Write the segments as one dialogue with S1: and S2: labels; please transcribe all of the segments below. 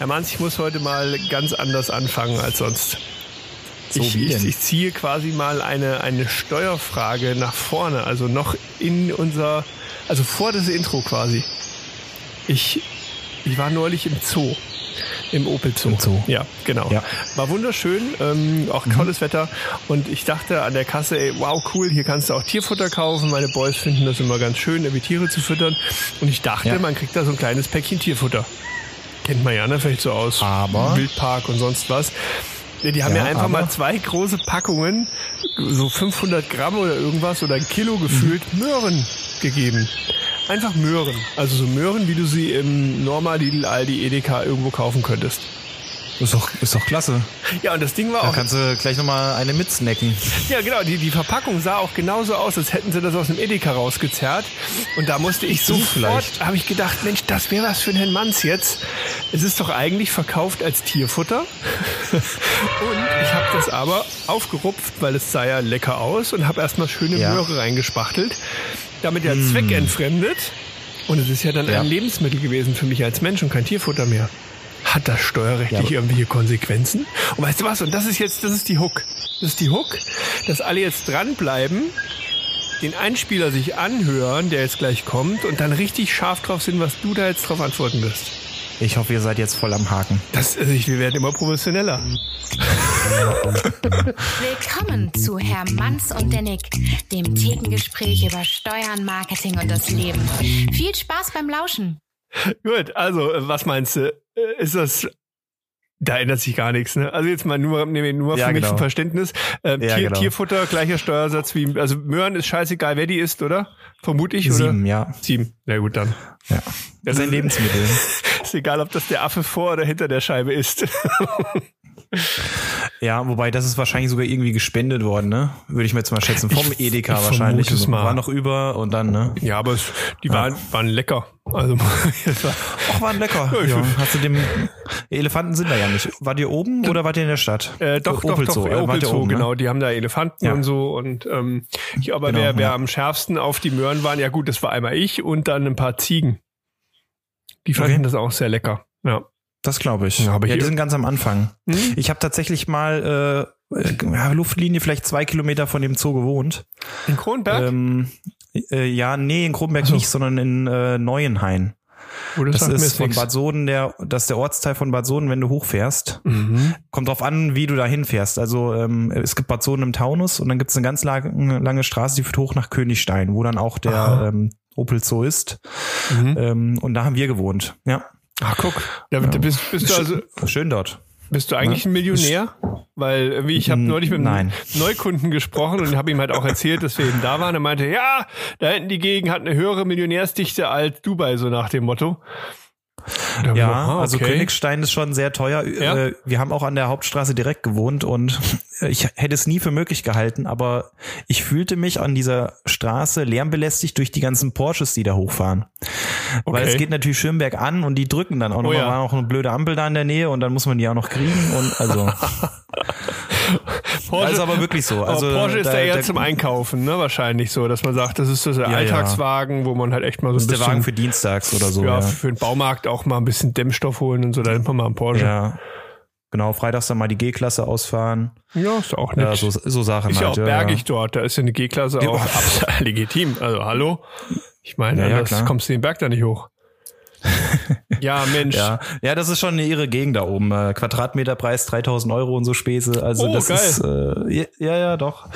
S1: Herr Manz, ich muss heute mal ganz anders anfangen als sonst.
S2: So
S1: ich,
S2: wie
S1: ich, ich ziehe quasi mal eine, eine Steuerfrage nach vorne, also noch in unser, also vor das Intro quasi. Ich, ich war neulich im Zoo. Im Opel Zoo.
S2: Im Zoo.
S1: Ja, genau.
S2: Ja.
S1: War wunderschön, ähm, auch tolles Wetter. Und ich dachte an der Kasse, ey, wow, cool, hier kannst du auch Tierfutter kaufen. Meine Boys finden das immer ganz schön, irgendwie Tiere zu füttern. Und ich dachte,
S2: Ja.
S1: man kriegt da so ein kleines Päckchen Tierfutter. Kennt man ja, ne? Vielleicht so aus
S2: Aber-
S1: Wildpark und sonst was. Ja, die haben
S2: Ja,
S1: mir einfach
S2: aber-
S1: mal zwei große Packungen, so 500 Gramm oder irgendwas oder ein Kilo gefühlt, Möhren gegeben. Einfach Möhren. Also so Möhren, wie du sie im Norma, Lidl, Aldi, Edeka irgendwo kaufen könntest.
S2: Ist doch, ist doch klasse.
S1: Ja, und das Ding war
S2: Da
S1: auch
S2: kannst du gleich nochmal eine mitsnacken.
S1: Ja, genau. Die, die Verpackung sah auch genauso aus, als hätten sie das aus dem Edeka rausgezerrt. Und da musste ich
S2: Du
S1: sofort, habe ich gedacht, Mensch, das wäre was für einen Herrn Manns jetzt. Es ist doch eigentlich verkauft als Tierfutter. und ich habe das aber aufgerupft, weil es sah ja lecker aus und habe erstmal schöne
S2: Ja.
S1: Möhre reingespachtelt. Damit der Zweck entfremdet. Und es ist ja dann
S2: Ja.
S1: ein Lebensmittel gewesen für mich als Mensch und kein Tierfutter mehr. Hat das steuerrechtlich
S2: Ja,
S1: irgendwelche Konsequenzen? Und weißt du was? Und das ist jetzt, das ist die Hook. Das ist die Hook, dass alle jetzt dranbleiben, den Einspieler sich anhören, der jetzt gleich kommt, und dann richtig scharf drauf sind, was du da jetzt drauf antworten wirst.
S2: Ich hoffe, ihr seid jetzt voll am Haken.
S1: Das, also ich, wir werden immer professioneller.
S3: Willkommen zu Herr Manns und der Nick, dem Thekengespräch über Steuern, Marketing und das Leben. Viel Spaß beim Lauschen.
S1: Gut, also, äh, was meinst du? Äh, Ist das, da ändert sich gar nichts, ne? Also jetzt mal nur, nee, nur
S2: Ja,
S1: für mich
S2: genau.
S1: ein Verständnis. Ähm,
S2: Ja,
S1: Tier,
S2: genau.
S1: Tierfutter, gleicher Steuersatz wie, also Möhren ist scheißegal, wer die isst, oder? Vermute ich, oder?
S2: Sieben, ja.
S1: Sieben. Na gut, dann.
S2: ja. Das ist ein Lebensmittel.
S1: Ist egal, ob das der Affe vor oder hinter der Scheibe ist.
S2: Ja, wobei das ist wahrscheinlich sogar irgendwie gespendet worden, ne? Würde ich mir jetzt mal schätzen. Vom
S1: Ich-
S2: Edeka
S1: ich
S2: wahrscheinlich.
S1: es mal.
S2: War noch über und dann, ne?
S1: ja, aber es, die waren, waren lecker. Also,
S2: Ach, waren lecker.
S1: Ja, ich-
S2: Ja, hast du dem Elefanten sind da ja nicht. Wart ihr oben oder wart ihr in der Stadt?
S1: Äh, doch, doch,
S2: Opel
S1: doch,
S2: Zoo,
S1: äh,
S2: äh, wart
S1: Opel
S2: ihr
S1: Zoo,
S2: oben, ne?
S1: genau. Die haben da Elefanten
S2: Ja.
S1: und so. Und ähm, ich, aber
S2: Genau,
S1: wer, wer
S2: ja.
S1: am schärfsten auf die Möhren waren, ja gut, das war einmal ich und dann ein paar Ziegen. Die fanden
S2: Okay.
S1: das auch sehr lecker. Ja.
S2: Das glaube ich.
S1: Ja,
S2: Ja,
S1: aber
S2: die
S1: hier-
S2: sind ganz am Anfang.
S1: Hm?
S2: Ich habe tatsächlich mal äh, äh, ja, Luftlinie vielleicht zwei Kilometer von dem Zoo gewohnt.
S1: In Kronberg?
S2: Ähm, äh, ja, nee, in Kronberg
S1: so.
S2: nicht, sondern in äh, Neuenhain.
S1: oh,
S2: Das
S1: mir
S2: ist von. Bad Soden der, das ist der Ortsteil von Bad Soden, wenn du hochfährst.
S1: Mhm.
S2: Kommt drauf an, wie du da hinfährst. Also ähm, es gibt Bad Soden im Taunus und dann gibt es eine ganz lange, lange Straße, die führt hoch nach Königstein, wo dann auch der
S1: Aha.
S2: ähm, Opel Zoo ist.
S1: Mhm.
S2: Ähm, und da haben wir gewohnt. Ja,
S1: Ach, guck. Da, da bist, bist, du also,
S2: schön dort.
S1: bist du eigentlich ein Millionär? Weil irgendwie, ich habe neulich mit einem
S2: nein.
S1: Neukunden gesprochen und habe ihm halt auch erzählt, dass wir eben da waren. Er meinte, ja, da hinten die Gegend hat eine höhere Millionärsdichte als Dubai, so nach dem Motto.
S2: Ja,
S1: gedacht, ah,
S2: also
S1: okay.
S2: Königstein ist schon sehr teuer.
S1: Ja.
S2: Äh, Wir haben auch an der Hauptstraße direkt gewohnt und ich hätte es nie für möglich gehalten, aber ich fühlte mich an dieser Straße lärmbelästigt durch die ganzen Porsches, die da hochfahren. Weil
S1: Okay.
S2: es geht natürlich schön bergan und die drücken dann auch noch.
S1: Oh ja.
S2: Da war noch eine blöde Ampel da in der Nähe und dann muss man die auch noch kriegen und also.
S1: Porsche,
S2: Das ist aber wirklich so. Also,
S1: Porsche ist da,
S2: da-
S1: eher zum Einkaufen, ne? Wahrscheinlich so, dass man sagt, das ist so der
S2: ja.
S1: Alltagswagen, wo man halt echt mal so
S2: Das
S1: ein
S2: ist der
S1: bisschen
S2: Wagen für dienstags oder so.
S1: ja,
S2: Ja,
S1: für den Baumarkt auch mal ein bisschen Dämmstoff holen und so, da nimmt man mal einen Porsche.
S2: ja. Genau, freitags dann mal die G-Klasse ausfahren.
S1: Ja, ist auch nett.
S2: Ja, so, so Sachen
S1: ist ja auch
S2: halt.
S1: bergig dort, da ist ja eine G-Klasse
S2: Ja.
S1: auch absolut legitim. Also hallo? Ich meine,
S2: Ja, ja,
S1: anders
S2: klar.
S1: kommst du den Berg da nicht hoch. ja, Mensch.
S2: Ja, ja, das ist schon eine irre Gegend da oben. Äh, Quadratmeterpreis 3000 Euro und so Späße. Also
S1: Oh,
S2: das
S1: geil.
S2: ist äh, ja, ja, ja, doch.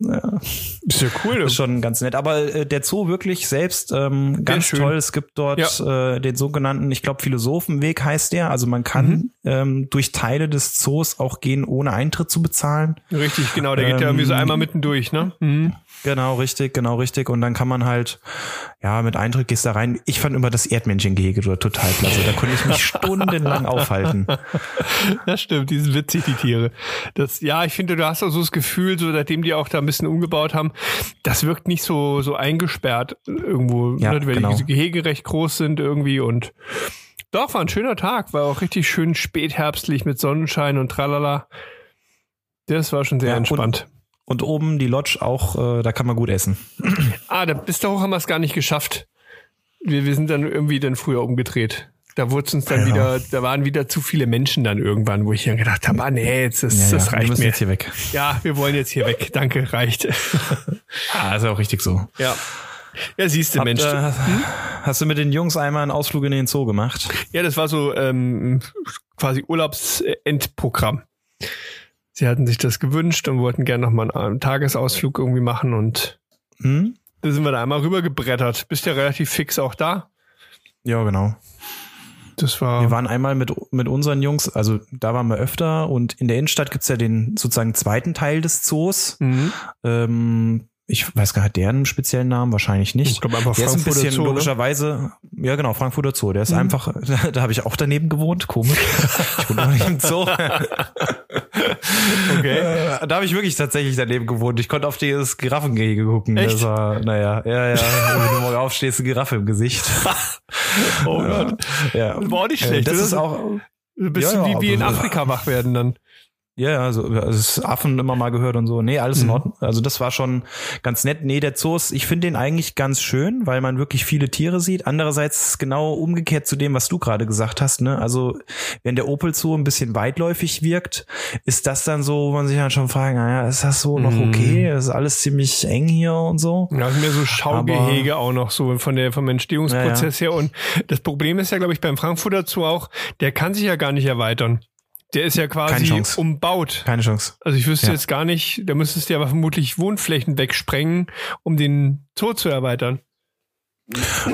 S2: Ja,
S1: Ist ja cool.
S2: ist schon ganz nett. Aber äh, der Zoo wirklich selbst ähm, ganz
S1: schön.
S2: toll. Es gibt dort äh, den sogenannten, ich glaube, Philosophenweg heißt der. Also man kann
S1: Mhm.
S2: ähm, durch Teile des Zoos auch gehen, ohne Eintritt zu bezahlen.
S1: Richtig, genau, der geht ja irgendwie so
S2: Ähm,
S1: einmal mitten durch, ne? Mhm.
S2: Genau, richtig, genau, richtig. Und dann kann man halt, ja, mit Eintritt gehst da rein. Ich fand immer das Erdmännchengehege total klasse. Da konnte ich mich stundenlang aufhalten.
S1: Das stimmt, die sind witzig, die Tiere. Das, ja, ich finde, du hast auch so das Gefühl, so seitdem die auch da ein bisschen umgebaut haben, das wirkt nicht so, so eingesperrt irgendwo,
S2: Ja,
S1: ne, weil
S2: genau.
S1: die Gehege recht groß sind irgendwie und doch, war ein schöner Tag, war auch richtig schön spätherbstlich mit Sonnenschein und tralala. Das war schon sehr
S2: Ja,
S1: entspannt.
S2: Und oben die Lodge auch, äh, da kann man gut essen.
S1: Ah, da bis da hoch haben wir es gar nicht geschafft. Wir, wir sind dann irgendwie dann früher umgedreht. Da wurde uns dann
S2: Ja.
S1: wieder, da waren wieder zu viele Menschen dann irgendwann, wo ich dann gedacht habe, ah nee, jetzt ist,
S2: Ja,
S1: das
S2: ja, wir
S1: reicht
S2: müssen
S1: mir.
S2: jetzt hier weg.
S1: Ja, wir wollen jetzt hier weg. Danke, reicht.
S2: Ah, ist ja auch richtig so.
S1: ja. Ja, siehst du, Mensch.
S2: äh, Hast du mit den Jungs einmal einen Ausflug in den Zoo gemacht?
S1: Ja, das war so ähm, quasi Urlaubsendprogramm. Sie hatten sich das gewünscht und wollten gerne nochmal einen Tagesausflug irgendwie machen und
S2: Hm?
S1: da sind wir da einmal rübergebrettert. Bist ja relativ fix auch da.
S2: Ja, genau.
S1: Das war.
S2: Wir waren einmal mit, mit unseren Jungs, also da waren wir öfter und in der Innenstadt gibt's ja den sozusagen zweiten Teil des Zoos.
S1: Mhm.
S2: Ähm, ich weiß gar nicht, hat der einen speziellen Namen? Wahrscheinlich nicht.
S1: Ich glaube einfach
S2: der ist ein
S1: Frankfurter
S2: bisschen
S1: Zoo, ne?
S2: logischerweise, ja genau, Frankfurter Zoo. Der ist einfach, da, da habe ich auch daneben gewohnt, komisch. ich wohne noch nicht im Zoo.
S1: Okay.
S2: Äh, da habe ich wirklich tatsächlich daneben gewohnt. Ich konnte auf das Giraffengehege gucken.
S1: Echt?
S2: Das war, naja, ja, ja. Wenn du morgen aufstehst, eine Giraffe im Gesicht.
S1: Oh Gott.
S2: Ja.
S1: War auch nicht
S2: Äh,
S1: schlecht.
S2: Das
S1: oder?
S2: ist auch,
S1: Ein bisschen
S2: Ja, ja,
S1: wie, wie in Afrika wach werden dann.
S2: Ja, ja, also, also das Affen immer mal gehört und so. Nee, alles
S1: Mhm.
S2: in Ordnung. Also das war schon ganz nett. Nee, der Zoo ist, ich finde den eigentlich ganz schön, weil man wirklich viele Tiere sieht. Andererseits genau umgekehrt zu dem, was du gerade gesagt hast. Ne? Also wenn der Opel Zoo ein bisschen weitläufig wirkt, ist das dann so, wo man sich dann schon fragt, naja, ist das so noch
S1: Mhm.
S2: okay? Ist alles ziemlich eng hier und so?
S1: Ja, mehr so Schaugehege auch noch so von der, vom Entstehungsprozess her. Und das Problem ist ja, glaube ich, beim Frankfurter Zoo auch, der kann sich ja gar nicht erweitern. Der ist ja quasi umbaut.
S2: Keine Chance.
S1: Also ich wüsste
S2: Ja.
S1: jetzt gar nicht, da müsstest du ja aber vermutlich Wohnflächen wegsprengen, um den Zoo zu erweitern.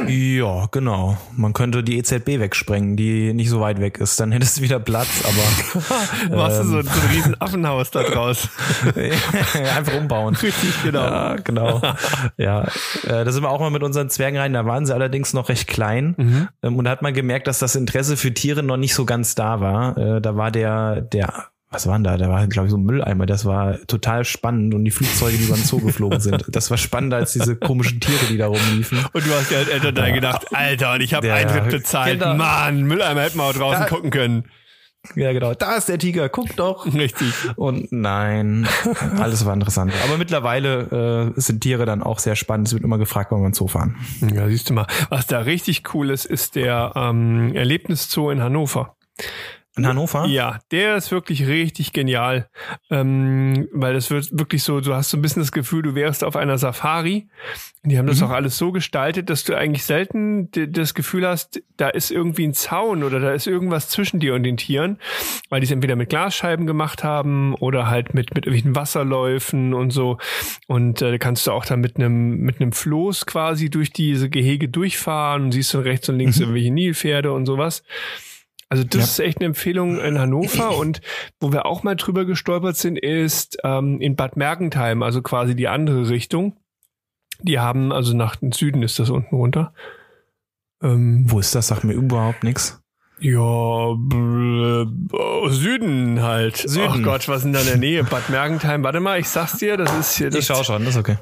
S2: Ja, genau. Man könnte die EZB wegsprengen, die nicht so weit weg ist. Dann hättest du wieder Platz, aber
S1: Machst du so,
S2: Ähm.
S1: so ein riesen Affenhaus da draus.
S2: einfach umbauen.
S1: Richtig, genau.
S2: Ja, genau. Ja, äh, da sind wir auch mal mit unseren Zwergen rein. Da waren sie allerdings noch recht klein.
S1: Mhm.
S2: Ähm, und da hat man gemerkt, dass das Interesse für Tiere noch nicht so ganz da war. Äh, da war der, der, was waren da? Da war, glaube ich, so ein Mülleimer. Das war total spannend. Und die Flugzeuge, die über den Zoo geflogen sind. Das war spannender als diese komischen Tiere, die da rumliefen.
S1: Und du hast ja als Elternteil gedacht, Alter, und ich habe Eintritt bezahlt.
S2: genau.
S1: Mann, Mülleimer hätten wir auch draußen
S2: Ja.
S1: gucken können.
S2: Ja, genau. Da ist der Tiger. Guck doch.
S1: Richtig.
S2: Und nein, alles war interessant. Aber mittlerweile äh, sind Tiere dann auch sehr spannend. Es wird immer gefragt, wann wir ins Zoo fahren.
S1: Ja, siehst du mal. Was da richtig cool ist, ist der ähm, Erlebniszoo in Hannover.
S2: In Hannover?
S1: Ja, der ist wirklich richtig genial, ähm, weil das wird wirklich so, du hast so ein bisschen das Gefühl, du wärst auf einer Safari. Die haben das auch alles so gestaltet, dass du eigentlich selten das Gefühl hast, da ist irgendwie ein Zaun oder da ist irgendwas zwischen dir und den Tieren, weil die es entweder mit Glasscheiben gemacht haben oder halt mit mit irgendwelchen Wasserläufen und so. Und äh, kannst du auch dann mit einem mit einem Floß quasi durch diese Gehege durchfahren und siehst dann rechts und links irgendwelche Nilpferde und sowas. Also das
S2: Ja.
S1: ist echt eine Empfehlung in Hannover und wo wir auch mal drüber gestolpert sind, ist ähm, in Bad Mergentheim, also quasi die andere Richtung. Die haben, also nach dem Süden ist das unten runter. Ähm,
S2: Wo ist das? Sagt mir überhaupt nichts.
S1: ja, oh, Süden halt.
S2: Süden.
S1: Ach Gott, was ist denn da in der Nähe? Bad Mergentheim, warte mal, ich sag's dir, das ist hier. Das
S2: Ich schau schon, das ist okay.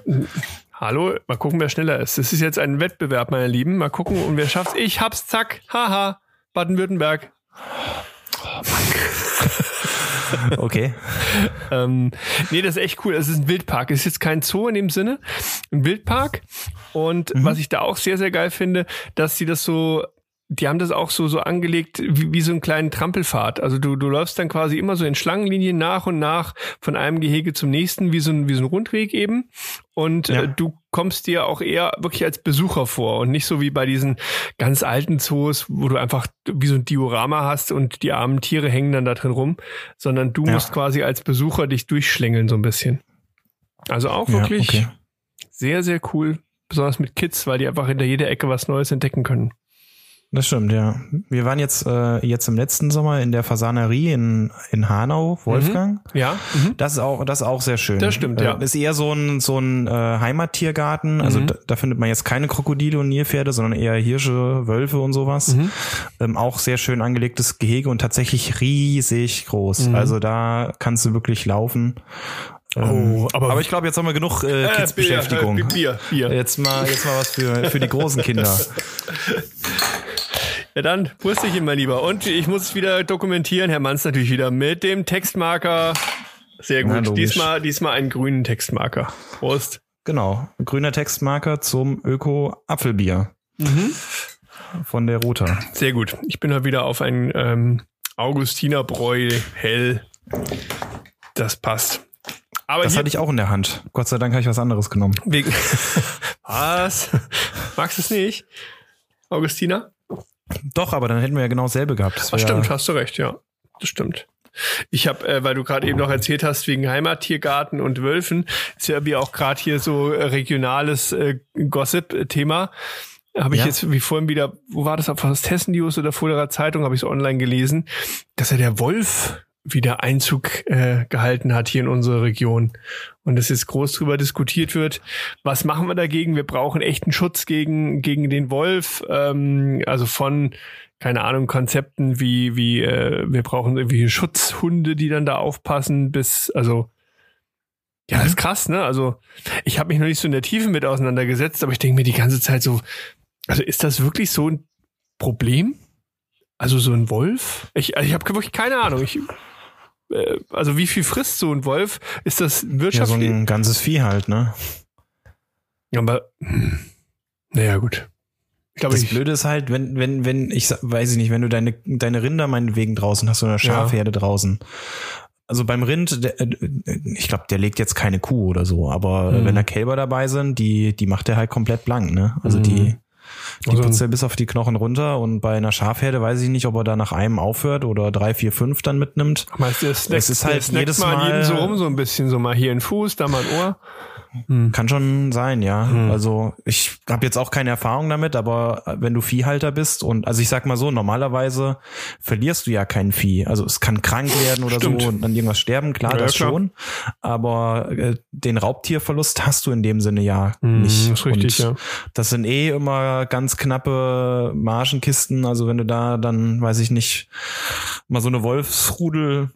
S1: Hallo, mal gucken, wer schneller ist. Das ist jetzt ein Wettbewerb, meine Lieben. Mal gucken, und wer schafft's. Ich hab's, zack, haha, Baden-Württemberg.
S2: Okay.
S1: Ähm, nee, das ist echt cool. Es ist ein Wildpark. Es ist jetzt kein Zoo in dem Sinne, ein Wildpark. Und was ich da auch sehr, sehr geil finde, dass sie das so, die haben das auch so, so angelegt wie, wie so einen kleinen Trampelpfad. Also du, du läufst dann quasi immer so in Schlangenlinien nach und nach von einem Gehege zum nächsten, wie so ein, wie so ein Rundweg eben. Und
S2: Ja.
S1: äh, du kommst dir auch eher wirklich als Besucher vor und nicht so wie bei diesen ganz alten Zoos, wo du einfach wie so ein Diorama hast und die armen Tiere hängen dann da drin rum, sondern du
S2: Ja.
S1: musst quasi als Besucher dich durchschlängeln so ein bisschen. Also auch
S2: Ja,
S1: wirklich
S2: okay.
S1: sehr, sehr cool, besonders mit Kids, weil die einfach hinter jeder Ecke was Neues entdecken können.
S2: Das stimmt, ja. Wir waren jetzt, äh, jetzt im letzten Sommer in der Fasanerie in, in Hanau, Wolfgang.
S1: Ja, mhm.
S2: Das ist auch, das ist auch sehr schön.
S1: Das stimmt, ja.
S2: Äh, Ist eher so ein, so ein äh, Heimattiergarten. Also
S1: Mhm.
S2: da, da findet man jetzt keine Krokodile und Nilpferde, sondern eher Hirsche, Wölfe und sowas.
S1: Mhm.
S2: Ähm, auch sehr schön angelegtes Gehege und tatsächlich riesig groß.
S1: Mhm.
S2: Also da kannst du wirklich laufen. Ähm,
S1: Oh, aber-
S2: aber ich glaube, jetzt haben wir genug äh, Kids-Beschäftigung.
S1: Bier, äh, Bier, Bier.
S2: Jetzt mal, jetzt mal was für, für die großen Kinder.
S1: Ja, dann Wurstchen, mein Lieber. Und ich muss es wieder dokumentieren. Herr Manns natürlich wieder mit dem Textmarker. Sehr
S2: Na,
S1: gut.
S2: logisch.
S1: diesmal, diesmal einen grünen Textmarker. Prost.
S2: Genau. Grüner Textmarker zum Öko-Apfelbier. von der Rota.
S1: Sehr gut. Ich bin heute wieder auf ein ähm, Augustinerbräu hell. Das passt. Aber
S2: Das
S1: hier,
S2: hatte ich auch in der Hand. Gott sei Dank habe ich was anderes genommen.
S1: wegen Was? Magst du es nicht? Augustiner?
S2: Doch, aber dann hätten wir ja genau dasselbe gehabt. Das
S1: Ach, stimmt, hast du recht, ja. Das stimmt. Ich habe, äh, weil du gerade eben noch erzählt hast, wegen Heimattiergarten und Wölfen, ist ja wie auch gerade hier so äh, regionales äh, Gossip-Thema. Habe ich
S2: Ja.
S1: jetzt wie vorhin wieder, wo war das, auf was Hessen News oder Vorderer Zeitung, habe ich es online gelesen, dass ja der Wolf wieder Einzug äh, gehalten hat hier in unsere Region. Und dass jetzt groß drüber diskutiert wird, was machen wir dagegen? Wir brauchen echten Schutz gegen, gegen den Wolf. Ähm, also von, keine Ahnung, Konzepten wie, wie äh, wir brauchen irgendwie Schutzhunde, die dann da aufpassen, bis, also ja, ist krass, ne? Also ich habe mich noch nicht so in der Tiefe mit auseinandergesetzt, aber ich denke mir die ganze Zeit so, also ist das wirklich so ein Problem? Also so ein Wolf? Ich, also ich habe wirklich keine Ahnung. Ich, also wie viel frisst so ein Wolf? Ist das
S2: Ja, so
S1: wirtschaftlich?
S2: ein ganzes Vieh halt, ne?
S1: aber hm, naja, gut. Ich glaube,
S2: Das
S1: ich,
S2: Blöde ist halt, wenn, wenn, wenn, ich weiß ich nicht, wenn du deine, deine Rinder meinetwegen draußen hast oder Schafherde draußen. Also beim Rind, der, äh, ich glaube, der legt jetzt keine Kuh oder so, aber
S1: Mhm.
S2: wenn da Kälber dabei sind, die, die macht er halt komplett blank, ne? Also die, die
S1: Also-
S2: putzt er bis auf die Knochen runter und bei einer Schafherde weiß ich nicht, ob er da nach einem aufhört oder drei, vier, fünf dann mitnimmt.
S1: meinst du,
S2: Es ist halt jedes
S1: mal
S2: Mal-
S1: so rum, so ein bisschen, so mal hier ein Fuß, da mal ein Ohr.
S2: Kann schon sein, ja.
S1: Mhm.
S2: Also ich habe jetzt auch keine Erfahrung damit, aber wenn du Viehhalter bist und also ich sag mal so, normalerweise verlierst du ja kein Vieh. Also es kann krank werden oder
S1: Stimmt.
S2: so und dann irgendwas sterben, klar,
S1: Ja,
S2: das
S1: klar.
S2: schon. Aber äh, den Raubtierverlust hast du in dem Sinne ja
S1: Mhm,
S2: nicht.
S1: ist richtig,
S2: und
S1: ja.
S2: Das sind eh immer ganz knappe Margenkisten. Also wenn du da dann, weiß ich nicht, mal so eine Wolfsrudel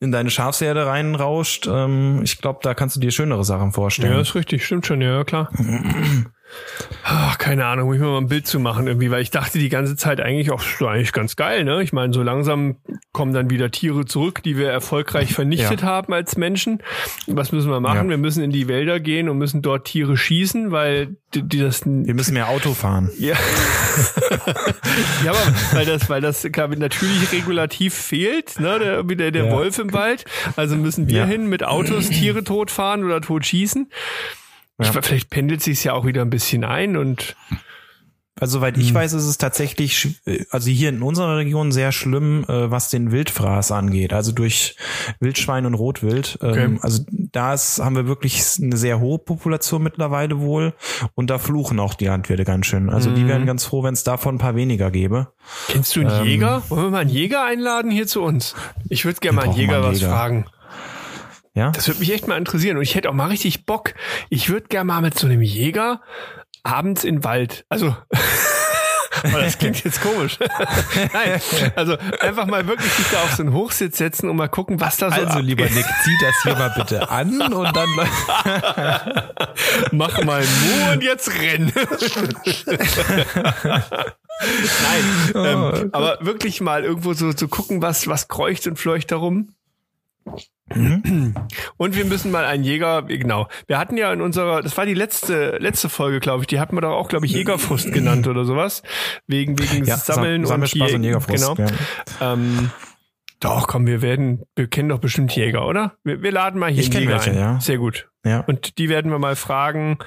S2: in deine Schafsherde reinrauscht, ähm, ich glaube, da kannst du dir schönere Sachen vorstellen.
S1: Ja, ist richtig, stimmt schon, ja, klar. Ach, keine Ahnung, muss ich mir mal ein Bild zu machen irgendwie, weil ich dachte die ganze Zeit eigentlich auch eigentlich ganz geil, ne? Ich meine, so langsam kommen dann wieder Tiere zurück, die wir erfolgreich vernichtet
S2: Ja.
S1: haben als Menschen. Was müssen wir machen?
S2: Ja.
S1: Wir müssen in die Wälder gehen und müssen dort Tiere schießen, weil die, die das
S2: Wir müssen mehr Auto fahren.
S1: ja. ja, aber weil das, weil das ich, natürlich regulativ fehlt, ne, der, der, der
S2: Ja.
S1: Wolf im Wald. Also müssen wir hin mit Autos Tiere totfahren oder totschießen. Ich,
S2: Ja.
S1: vielleicht pendelt sich ja auch wieder ein bisschen ein und
S2: Also soweit
S1: Hm.
S2: ich weiß, ist es tatsächlich, also hier in unserer Region sehr schlimm, äh, was den Wildfraß angeht. Also durch Wildschwein und Rotwild. Ähm,
S1: Okay.
S2: Also da ist, haben wir wirklich eine sehr hohe Population mittlerweile wohl. Und da fluchen auch die Landwirte ganz schön. Also die
S1: Mhm.
S2: wären ganz froh, wenn es davon ein paar weniger gäbe.
S1: kennst du einen
S2: Ähm,
S1: Jäger? Wollen wir mal einen Jäger einladen hier zu uns? Ich würde gerne mal einen Jäger
S2: mal einen
S1: was
S2: Jäger.
S1: fragen.
S2: Ja?
S1: Das würde mich echt mal interessieren und ich hätte auch mal richtig Bock. Ich würde gerne mal mit so einem Jäger abends in den Wald. Also Aber das klingt jetzt komisch. Nein, also einfach mal wirklich sich da auf so einen Hochsitz setzen und mal gucken, was da so
S2: Also, lieber. Nick, zieh das hier mal bitte an und dann
S1: Mach mal Mu und jetzt renn. Nein,
S2: Oh,
S1: ähm, aber wirklich mal irgendwo so zu gucken, was, was kreucht und fleucht darum.
S2: Mhm.
S1: Und wir müssen mal einen Jäger, genau. Wir hatten ja in unserer, das war die letzte, letzte Folge, glaube ich, die hatten wir doch auch, glaube ich, Jägerfrust genannt oder sowas. Wegen, wegen
S2: ja,
S1: Sammeln
S2: Sam-
S1: und,
S2: Sammelspaß und
S1: Jägen.
S2: Jägerfrost.
S1: Genau.
S2: Ja.
S1: Ähm, doch, komm, wir werden, wir kennen doch bestimmt Jäger, oder? Wir, wir laden mal hier
S2: Ich
S1: Jäger
S2: welche,
S1: ein.
S2: ja.
S1: Sehr gut.
S2: ja.
S1: Und die werden wir mal fragen.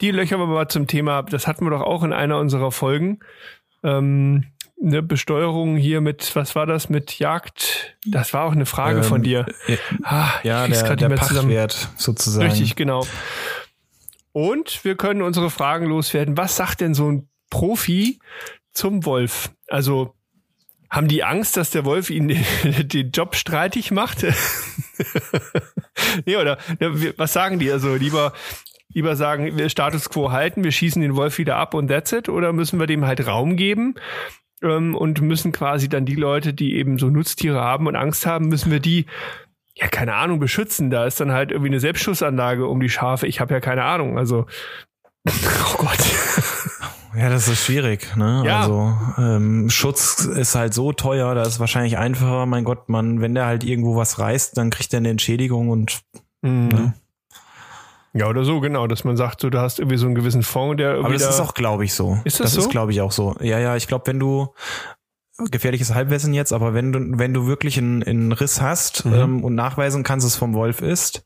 S1: Die löchern wir mal zum Thema, das hatten wir doch auch in einer unserer Folgen. Ähm, eine Besteuerung hier mit, was war das, mit Jagd? Das war auch eine Frage
S2: Ähm,
S1: von dir.
S2: äh,
S1: Ah,
S2: Ja, der, der
S1: mehr zusammen.
S2: Pachtwert sozusagen.
S1: Richtig, genau. Und wir können unsere Fragen loswerden. Was sagt denn so ein Profi zum Wolf? Also haben die Angst, dass der Wolf ihnen den Job streitig macht? nee, oder ne, was sagen die? Also lieber lieber sagen, wir Status quo halten, wir schießen den Wolf wieder ab und that's it? Oder müssen wir dem halt Raum geben? Ähm, und müssen quasi dann die Leute, die eben so Nutztiere haben und Angst haben, müssen wir die ja, keine Ahnung, beschützen. Da ist dann halt irgendwie eine Selbstschussanlage um die Schafe. Ich habe ja keine Ahnung. Also, oh Gott.
S2: Ja, das ist schwierig. Ne?
S1: Ja.
S2: Also ähm, Schutz ist halt so teuer, da ist wahrscheinlich einfacher, mein Gott, man, wenn der halt irgendwo was reißt, dann kriegt er eine Entschädigung und
S1: Mhm. Ja, oder so, genau, dass man sagt, so, du hast irgendwie so einen gewissen Fond, der irgendwie.
S2: Aber das
S1: da,
S2: ist auch, glaube ich, so.
S1: Ist das
S2: das
S1: so?
S2: ist, glaube ich, auch so. Ja, ja, ich glaube, wenn du gefährliches Halbwissen jetzt, aber wenn du, wenn du wirklich einen, einen Riss hast
S1: Mhm.
S2: ähm, und nachweisen kannst, dass es vom Wolf ist,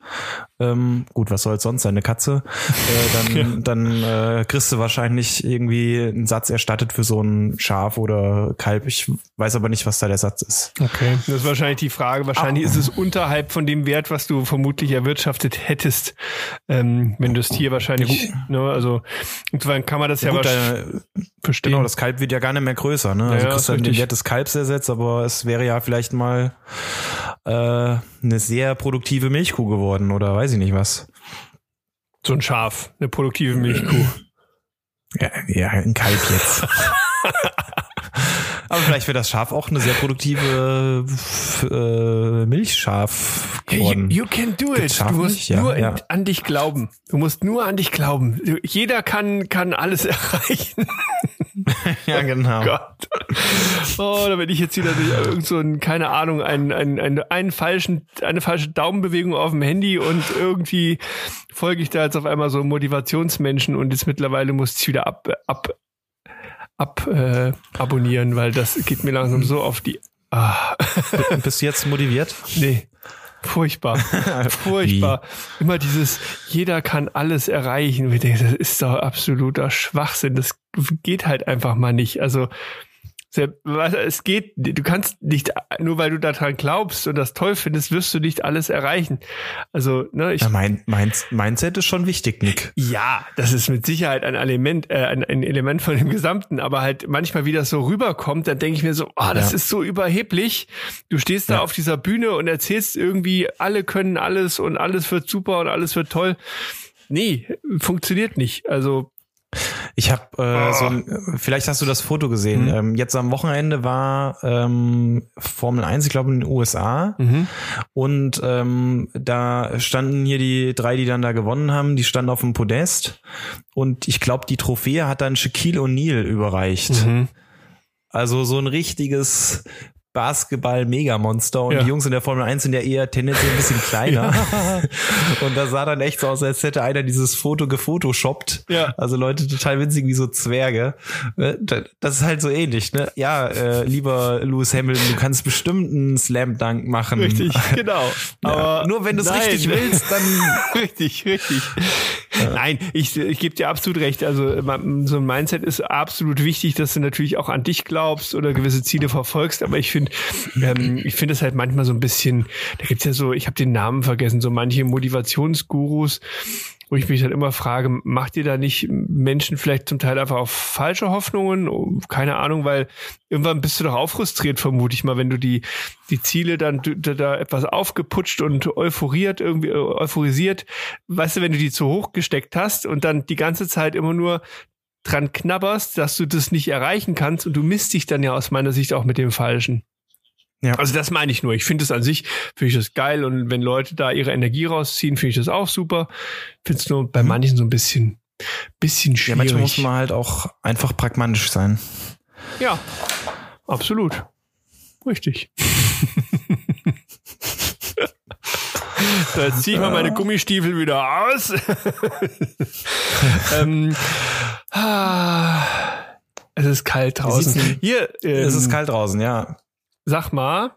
S2: ähm, gut, was soll es sonst sein, eine Katze, äh, dann, dann äh, kriegst du wahrscheinlich irgendwie einen Satz erstattet für so ein Schaf oder Kalb. Ich weiß aber nicht, was da der Satz ist.
S1: Okay. Das ist wahrscheinlich die Frage. Wahrscheinlich ist es unterhalb von dem Wert, was du vermutlich erwirtschaftet hättest, ähm, wenn das Tier wahrscheinlich, ne, also insofern kann man das ja,
S2: Gut,
S1: wahrscheinlich
S2: da,
S1: verstehen.
S2: genau, das Kalb wird ja gar nicht mehr größer, ne? Also
S1: Ja,
S2: kriegst du dann den. Wert des Kalbs ersetzt, aber es wäre ja vielleicht mal äh, eine sehr produktive Milchkuh geworden oder weiß ich nicht was.
S1: so ein Schaf, eine produktive Milchkuh.
S2: Ja, ja ein Kalb jetzt. Aber vielleicht wäre das Schaf auch eine sehr produktive äh, Milchschaf
S1: You,
S2: geworden.
S1: you can do it. Du musst?
S2: Ja,
S1: nur
S2: ja.
S1: an dich glauben. Du musst nur an dich glauben. Jeder kann, kann alles erreichen.
S2: ja, genau.
S1: Gott. Oh, da bin ich jetzt wieder durch irgend so ein, keine Ahnung, einen, einen, einen, einen falschen, eine falsche Daumenbewegung auf dem Handy und irgendwie folge ich da jetzt auf einmal so Motivationsmenschen und jetzt mittlerweile muss ich wieder ab, ab, ab, äh, abonnieren, weil das geht mir langsam so auf die, ah,
S2: Bist du jetzt motiviert?
S1: nee. Furchtbar. Furchtbar. Immer dieses, jeder kann alles erreichen. Und ich denke, das ist doch absoluter Schwachsinn. Das geht halt einfach mal nicht. Also, es geht, du kannst nicht, nur weil du daran glaubst und das toll findest, wirst du nicht alles erreichen. Also, ne, ich,
S2: Ja, mein, mein, Mindset ist schon wichtig, Nick.
S1: ja, das ist mit Sicherheit ein Element, äh, ein, ein Element von dem Gesamten, aber halt manchmal, wie das so rüberkommt, dann denke ich mir so, ah, das
S2: Ja.
S1: ist so überheblich. Du stehst da
S2: Ja.
S1: auf dieser Bühne und erzählst irgendwie, alle können alles und alles wird super und alles wird toll. Nee, funktioniert nicht. Also,
S2: Ich habe äh, so ein, vielleicht hast du das Foto gesehen. Ähm, jetzt am Wochenende war ähm, Formel 1, ich glaube in den USA. Und ähm, da standen hier die drei, die dann da gewonnen haben, die standen auf dem Podest. Und ich glaube, die Trophäe hat dann Shaquille O'Neal überreicht.
S1: Mhm.
S2: Also so ein richtiges Basketball-Megamonster und
S1: Ja.
S2: die Jungs in der Formel 1 sind ja eher tendenziell ein bisschen kleiner. Und da sah dann echt so aus, als hätte einer dieses Foto gefotoshoppt.
S1: Ja.
S2: Also Leute total winzig wie so Zwerge. Da- Das ist halt so ähnlich, ne? Ja, äh, lieber Lewis Hamilton, du kannst bestimmt einen Slam Dunk machen.
S1: richtig, genau.
S2: Ja,
S1: Aber
S2: nur wenn du es richtig willst, dann
S1: richtig, richtig. Nein, ich, ich gebe dir absolut recht. Also so ein Mindset ist absolut wichtig, dass du natürlich auch an dich glaubst oder gewisse Ziele verfolgst. Aber ich finde, ähm, ich finde es halt manchmal so ein bisschen, da gibt's ja so, ich habe den Namen vergessen, so manche Motivationsgurus, wo ich mich dann immer frage, macht ihr da nicht Menschen vielleicht zum Teil einfach auf falsche Hoffnungen? Keine Ahnung, weil irgendwann bist du doch auch frustriert, vermute ich mal, wenn du die, die Ziele dann da etwas aufgeputscht und euphoriert, irgendwie äh, euphorisiert. Weißt du, wenn du die zu hoch gesteckt hast und dann die ganze Zeit immer nur dran knabberst, dass du das nicht erreichen kannst und du misst dich dann ja aus meiner Sicht auch mit dem Falschen.
S2: Ja.
S1: Also das meine ich nur. Ich finde es an sich, finde ich das geil und wenn Leute da ihre Energie rausziehen, finde ich das auch super. Finde es nur bei manchen so ein bisschen, bisschen
S2: ja,
S1: schwierig.
S2: manchmal muss man halt auch einfach pragmatisch sein.
S1: Ja, absolut. Richtig. jetzt ziehe ich mal meine Gummistiefel wieder aus. ähm, ah, es ist kalt draußen. Hier, ähm,
S2: es ist kalt draußen, ja.
S1: Sag mal,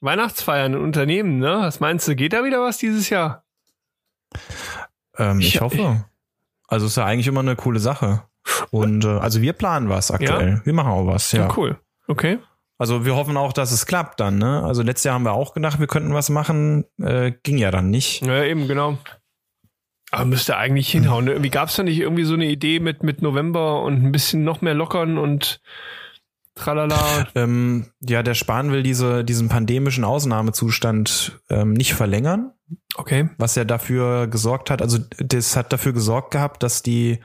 S1: Weihnachtsfeiern in Unternehmen, ne? Was meinst du, geht da wieder was dieses Jahr?
S2: Ähm, ich
S1: Ich-
S2: hoffe. Also ist ja eigentlich immer eine coole Sache. Und äh, also wir planen was aktuell. Wir machen auch was, ja.
S1: Cool. Okay.
S2: Also wir hoffen auch, dass es klappt dann, ne? Also letztes Jahr haben wir auch gedacht, wir könnten was machen, äh, ging ja dann nicht.
S1: Ja, eben, genau. Aber müsste eigentlich hinhauen. Ne? Irgendwie gab es da nicht irgendwie so eine Idee mit, mit November und ein bisschen noch mehr lockern und tralala.
S2: Ähm, ja, der Spahn will diese, diesen pandemischen Ausnahmezustand ähm, nicht verlängern,
S1: Okay.
S2: was ja dafür gesorgt hat, also das hat dafür gesorgt gehabt, dass die,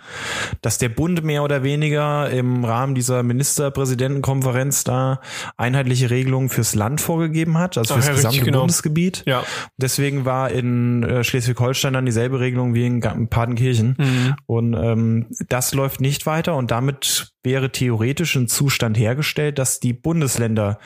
S2: dass der Bund mehr oder weniger im Rahmen dieser Ministerpräsidentenkonferenz da einheitliche Regelungen fürs Land vorgegeben hat, also
S1: Ach
S2: fürs
S1: ja, richtig,
S2: gesamte
S1: genau.
S2: Bundesgebiet.
S1: Ja.
S2: Deswegen war in äh, Schleswig-Holstein dann dieselbe Regelung wie in Partenkirchen.
S1: Mhm.
S2: Und ähm, das läuft nicht weiter und damit wäre theoretisch ein Zustand hergestellt, dass die Bundesländer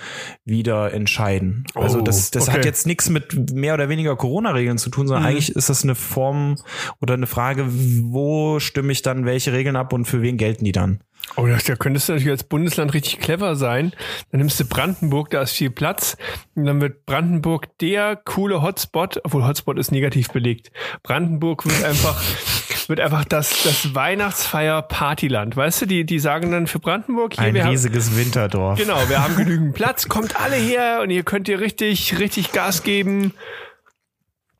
S2: wieder entscheiden. Also
S1: Oh,
S2: das, das
S1: okay.
S2: hat jetzt nichts mit mehr oder weniger Corona-Regeln Regeln zu tun, sondern
S1: Mhm.
S2: eigentlich ist das eine Form oder eine Frage, wo stimme ich dann welche Regeln ab und für wen gelten die dann?
S1: Oh, da da könntest du natürlich als Bundesland richtig clever sein. Dann nimmst du Brandenburg, da ist viel Platz. Und dann wird Brandenburg der coole Hotspot, obwohl Hotspot ist negativ belegt. Brandenburg wird einfach, wird einfach das, das Weihnachtsfeier-Partyland. Weißt du, die, die sagen dann für Brandenburg hier,
S2: Ein
S1: wir haben,
S2: riesiges Winterdorf.
S1: genau, wir haben genügend Platz, kommt alle her und ihr könnt ihr richtig, richtig Gas geben.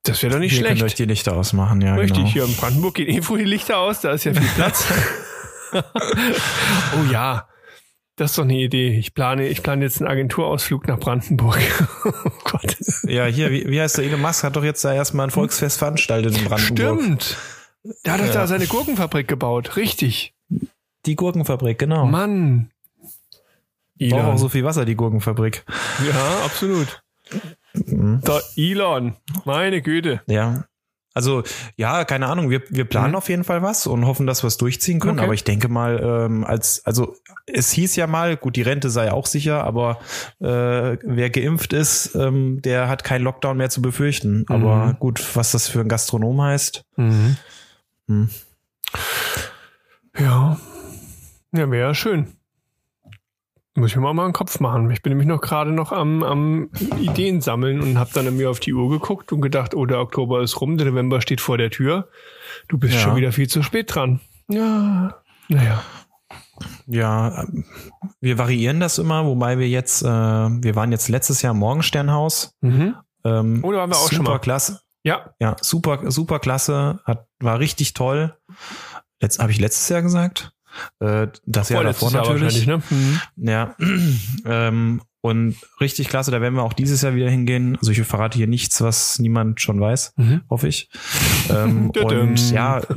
S1: Das wäre doch nicht
S2: könnt
S1: schlecht.
S2: euch die Lichter ausmachen, ja.
S1: Richtig,
S2: genau.
S1: hier in Brandenburg gehen eh früh die Lichter aus, da ist ja viel Platz. oh ja, das ist doch eine Idee. Ich plane, ich plane jetzt einen Agenturausflug nach Brandenburg. oh Gott.
S2: Ja, hier, wie, wie heißt der Elon Musk? Hat doch jetzt da erstmal ein Volksfest veranstaltet in Brandenburg.
S1: Stimmt. Der hat doch da seine Gurkenfabrik gebaut. Richtig.
S2: Die Gurkenfabrik, genau.
S1: Mann.
S2: Braucht auch so viel Wasser, die Gurkenfabrik.
S1: Ja, absolut.
S2: Mhm.
S1: Der Elon. Meine Güte.
S2: Ja. Also, ja, keine Ahnung. Wir, wir planen
S1: Mhm.
S2: auf jeden Fall was und hoffen, dass wir es durchziehen können.
S1: Okay.
S2: Aber ich denke mal, ähm, als, also, es hieß ja mal, gut, die Rente sei auch sicher, aber äh, wer geimpft ist, ähm, der hat keinen Lockdown mehr zu befürchten. Aber
S1: Mhm.
S2: gut, was das für ein Gastronom heißt.
S1: Mhm.
S2: Hm.
S1: Ja. Ja, wäre schön. Muss ich mir mal einen Kopf machen. Ich bin nämlich noch gerade noch am, am Ideen sammeln und habe dann mir auf die Uhr geguckt und gedacht, oh, der Oktober ist rum, der November steht vor der Tür. Du bist
S2: Ja.
S1: schon wieder viel zu spät dran. Ja. Naja.
S2: Ja, wir variieren das immer, wobei wir jetzt, äh, wir waren jetzt letztes Jahr im Morgensternhaus.
S1: Mhm.
S2: Ähm,
S1: Oh, da waren wir auch schon mal.
S2: klasse.
S1: Ja.
S2: Ja, super, super klasse. Hat, war richtig toll. Letzt, habe ich letztes Jahr gesagt? Äh, das Jahr davor natürlich.
S1: Ne? Mhm.
S2: Ja. ähm, und richtig klasse, da werden wir auch dieses Jahr wieder hingehen. Also ich verrate hier nichts, was niemand schon weiß,
S1: Mhm.
S2: hoffe ich. Ähm, und ja,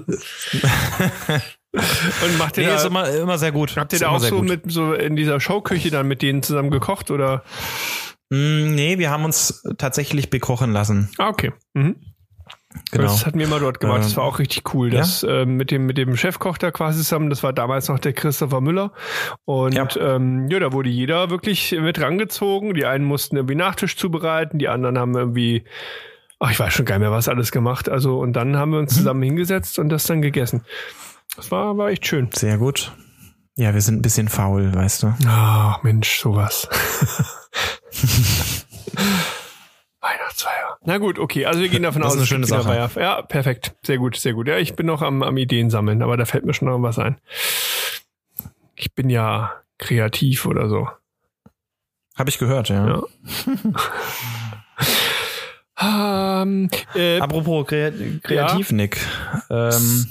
S1: Und macht ihr
S2: nee,
S1: da,
S2: ist immer, immer sehr gut.
S1: habt ihr
S2: Ist
S1: da auch so
S2: gut.
S1: mit so in dieser Showküche dann mit denen zusammen gekocht oder?
S2: Mm, nee, wir haben uns tatsächlich bekochen lassen.
S1: Ah, okay. Mhm.
S2: Genau.
S1: Das hatten wir mal dort gemacht. Das
S2: Ähm,
S1: war auch richtig cool. Das ähm, mit dem mit dem Chefkoch da quasi zusammen. Das war damals noch der Christopher Müller. Und
S2: Ja.
S1: Ähm, ja, da wurde jeder wirklich mit rangezogen. Die einen mussten irgendwie Nachtisch zubereiten, die anderen haben irgendwie, ach, ich weiß schon gar nicht mehr, was alles gemacht. Also und dann haben wir
S2: Mhm.
S1: uns zusammen hingesetzt und das dann gegessen. Das war war echt schön.
S2: Sehr gut. Ja, wir sind ein bisschen faul, weißt du.
S1: Ach Mensch, sowas. Weihnachtsfeier. Na gut, okay. Also wir gehen davon
S2: Das
S1: aus,
S2: ist eine schöne Sache.
S1: Weiher- Ja, perfekt. Sehr gut, sehr gut. Ja, ich bin noch am, am Ideen sammeln, aber da fällt mir schon noch was ein. Ich bin ja kreativ oder so.
S2: Habe ich gehört, ja.
S1: Ja. Ähm, äh,
S2: Apropos Krea kreativ, Nick. Ähm,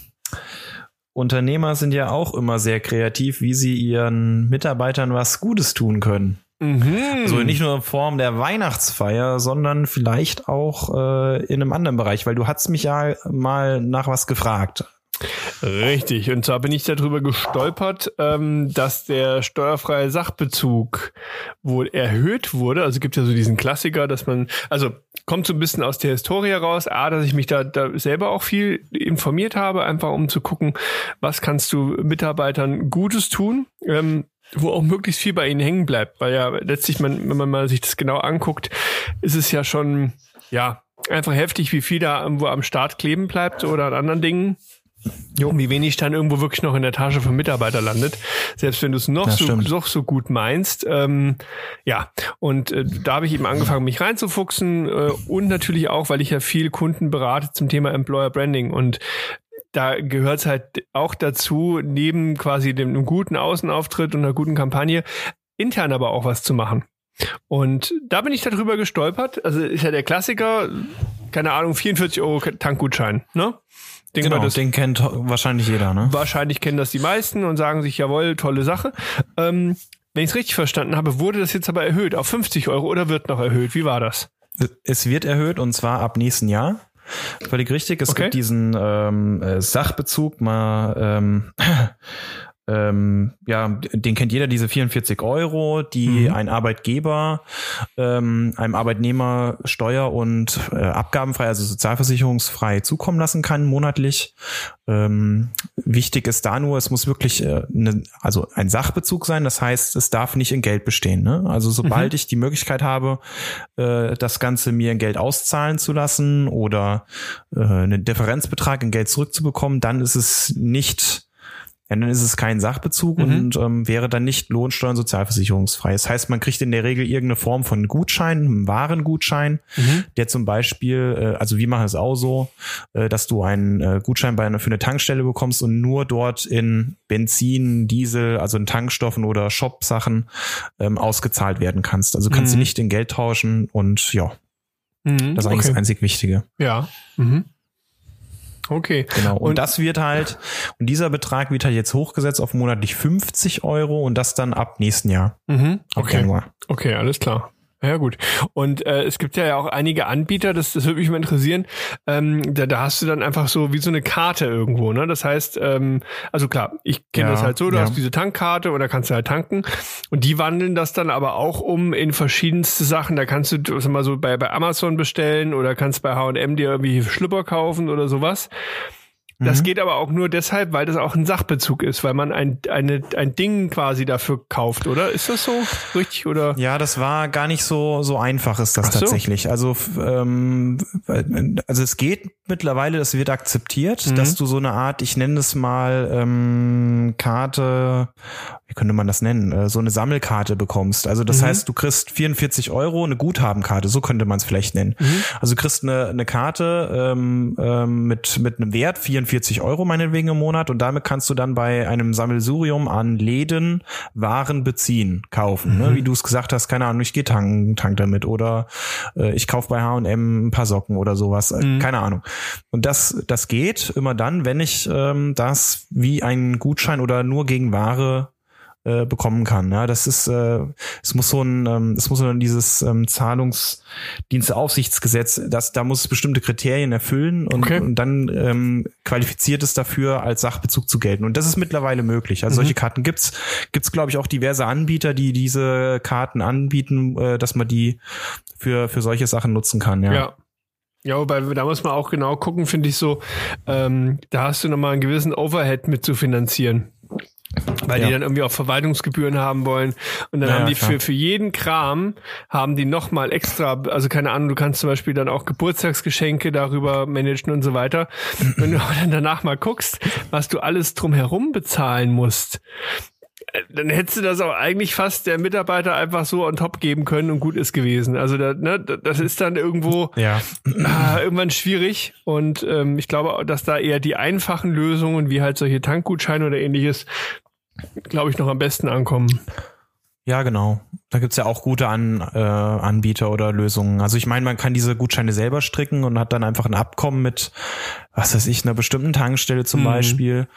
S2: Unternehmer sind ja auch immer sehr kreativ, wie sie ihren Mitarbeitern was Gutes tun können.
S1: Mhm.
S2: Also nicht nur in Form der Weihnachtsfeier, sondern vielleicht auch äh, in einem anderen Bereich, weil du hast mich ja mal nach was gefragt.
S1: Richtig. Und zwar bin ich darüber gestolpert, ähm, dass der steuerfreie Sachbezug wohl erhöht wurde. Also gibt ja so diesen Klassiker, dass man, also kommt so ein bisschen aus der Historie raus, A, dass ich mich da, da selber auch viel informiert habe, einfach um zu gucken, was kannst du Mitarbeitern Gutes tun. Ähm, wo auch möglichst viel bei ihnen hängen bleibt, weil ja letztlich, man, wenn man mal sich das genau anguckt, ist es ja schon, ja, einfach heftig, wie viel da irgendwo am Start kleben bleibt oder an anderen Dingen. Und wie wenig dann irgendwo wirklich noch in der Tasche vom Mitarbeiter landet. Selbst wenn du es noch so, noch so gut meinst. Ähm, ja, und äh, da habe ich eben angefangen, mich reinzufuchsen. Äh, und natürlich auch, weil ich ja viel Kunden berate zum Thema Employer Branding. Und da gehört es halt auch dazu, neben quasi dem einem guten Außenauftritt und einer guten Kampagne, intern aber auch was zu machen. Und da bin ich darüber gestolpert. Also ist ja der Klassiker, keine Ahnung, 44 Euro Tankgutschein, ne? Mal,
S2: Genau,
S1: das-
S2: den kennt wahrscheinlich jeder, ne?
S1: Wahrscheinlich kennen das die meisten und sagen sich, jawohl, tolle Sache. Ähm, wenn ich es richtig verstanden habe, wurde das jetzt aber erhöht auf 50 Euro oder wird noch erhöht? Wie war das?
S2: Es wird erhöht und zwar ab nächsten Jahr. Völlig richtig. Es
S1: Okay.
S2: gibt diesen ähm, äh, Sachbezug mal ähm, ähm, ja, den kennt jeder, diese 44 Euro, die
S1: Mhm.
S2: ein Arbeitgeber ähm, einem Arbeitnehmer steuer- und äh, abgabenfrei, also sozialversicherungsfrei zukommen lassen kann monatlich. Ähm, wichtig ist da nur, es muss wirklich äh, ne, also ein Sachbezug sein, das heißt, es darf nicht in Geld bestehen. Ne? Also sobald ich die Möglichkeit habe, äh, das Ganze mir in Geld auszahlen zu lassen oder äh, einen Differenzbetrag in Geld zurückzubekommen, dann ist es nicht ja, dann ist es kein Sachbezug
S1: Mhm.
S2: und ähm, wäre dann nicht Lohnsteuer- und sozialversicherungsfrei. Das heißt, man kriegt in der Regel irgendeine Form von Gutschein, einen Warengutschein,
S1: Mhm.
S2: der zum Beispiel, äh, also wir machen es auch so, äh, dass du einen äh, Gutschein bei einer, für eine Tankstelle bekommst und nur dort in Benzin, Diesel, also in Tankstoffen oder Shop-Sachen ähm, ausgezahlt werden kannst. Also kannst
S1: Mhm.
S2: du nicht in Geld tauschen und ja,
S1: Mhm.
S2: das ist eigentlich
S1: okay.
S2: das einzig Wichtige.
S1: Ja. Mhm. Okay.
S2: Genau. Und,
S1: Und-
S2: das wird halt, und dieser Betrag wird halt jetzt hochgesetzt auf monatlich 50 Euro und das dann ab nächsten Jahr.
S1: Mhm. Okay.
S2: Januar.
S1: Okay, alles klar. Ja gut. Und äh, es gibt ja auch einige Anbieter, das, das würde mich mal interessieren, ähm, da, da hast du dann einfach so wie so eine Karte irgendwo, ne? Das heißt, ähm, also klar, ich kenne
S2: Ja,
S1: das halt so, du
S2: ja.
S1: hast diese Tankkarte oder kannst du halt tanken und die wandeln das dann aber auch um in verschiedenste Sachen. Da kannst du sag mal so bei, bei Amazon bestellen oder kannst bei H&M dir irgendwie Schlüpper kaufen oder sowas. Das
S2: Mhm.
S1: geht aber auch nur deshalb, weil das auch ein Sachbezug ist, weil man ein, eine, ein Ding quasi dafür kauft, oder? Ist das so richtig? Oder?
S2: Ja, das war gar nicht so so einfach ist das
S1: so.
S2: tatsächlich. Also ähm, also es geht mittlerweile, das wird akzeptiert,
S1: Mhm.
S2: dass du so eine Art, ich nenne es mal ähm, Karte, wie könnte man das nennen, äh, so eine Sammelkarte bekommst. Also das
S1: Mhm.
S2: heißt, du kriegst 44 Euro, eine Guthabenkarte, so könnte man es vielleicht nennen.
S1: Mhm.
S2: Also du kriegst eine, eine Karte ähm, ähm, mit mit einem Wert 44 Euro meinetwegen im Monat und damit kannst du dann bei einem Sammelsurium an Läden Waren beziehen, kaufen. Ne? Wie du es gesagt hast, keine Ahnung, ich gehe tanken, tank damit oder äh, ich kaufe bei H&M ein paar Socken oder sowas, äh,
S1: Mhm.
S2: keine Ahnung. Und das das geht immer dann, wenn ich ähm, das wie einen Gutschein oder nur gegen Ware äh, bekommen kann. Ja, das ist, äh, es muss so ein, ähm, es muss so ein dieses ähm, Zahlungsdiensteaufsichtsgesetz, das, da muss es bestimmte Kriterien erfüllen und,
S1: Okay.
S2: und dann ähm, qualifiziert es dafür, als Sachbezug zu gelten. Und das ist mittlerweile möglich. Also
S1: Mhm.
S2: solche Karten gibt's, gibt's glaube ich auch diverse Anbieter, die diese Karten anbieten, äh, dass man die für für solche Sachen nutzen kann. Ja.
S1: Ja. Ja, wobei da muss man auch genau gucken, finde ich so, ähm, da hast du nochmal einen gewissen Overhead mit zu finanzieren. Weil
S2: Ja.
S1: die dann irgendwie auch Verwaltungsgebühren haben wollen. Und dann
S2: Ja,
S1: haben die
S2: klar.
S1: für, für jeden Kram, haben die nochmal extra, also keine Ahnung, du kannst zum Beispiel dann auch Geburtstagsgeschenke darüber managen und so weiter. Wenn du dann danach mal guckst, was du alles drumherum bezahlen musst, äh, dann hättest du das auch eigentlich fast der Mitarbeiter einfach so on top geben können und gut ist gewesen. Also da, ne, das ist dann irgendwo
S2: Ja.
S1: ah, irgendwann schwierig und ähm, ich glaube, dass da eher die einfachen Lösungen wie halt solche Tankgutscheine oder ähnliches, glaube ich, noch am besten ankommen.
S2: Ja, genau. Da gibt's ja auch gute An, äh, Anbieter oder Lösungen. Also ich meine, man kann diese Gutscheine selber stricken und hat dann einfach ein Abkommen mit, was weiß ich, einer bestimmten Tankstelle zum
S1: Mhm.
S2: Beispiel.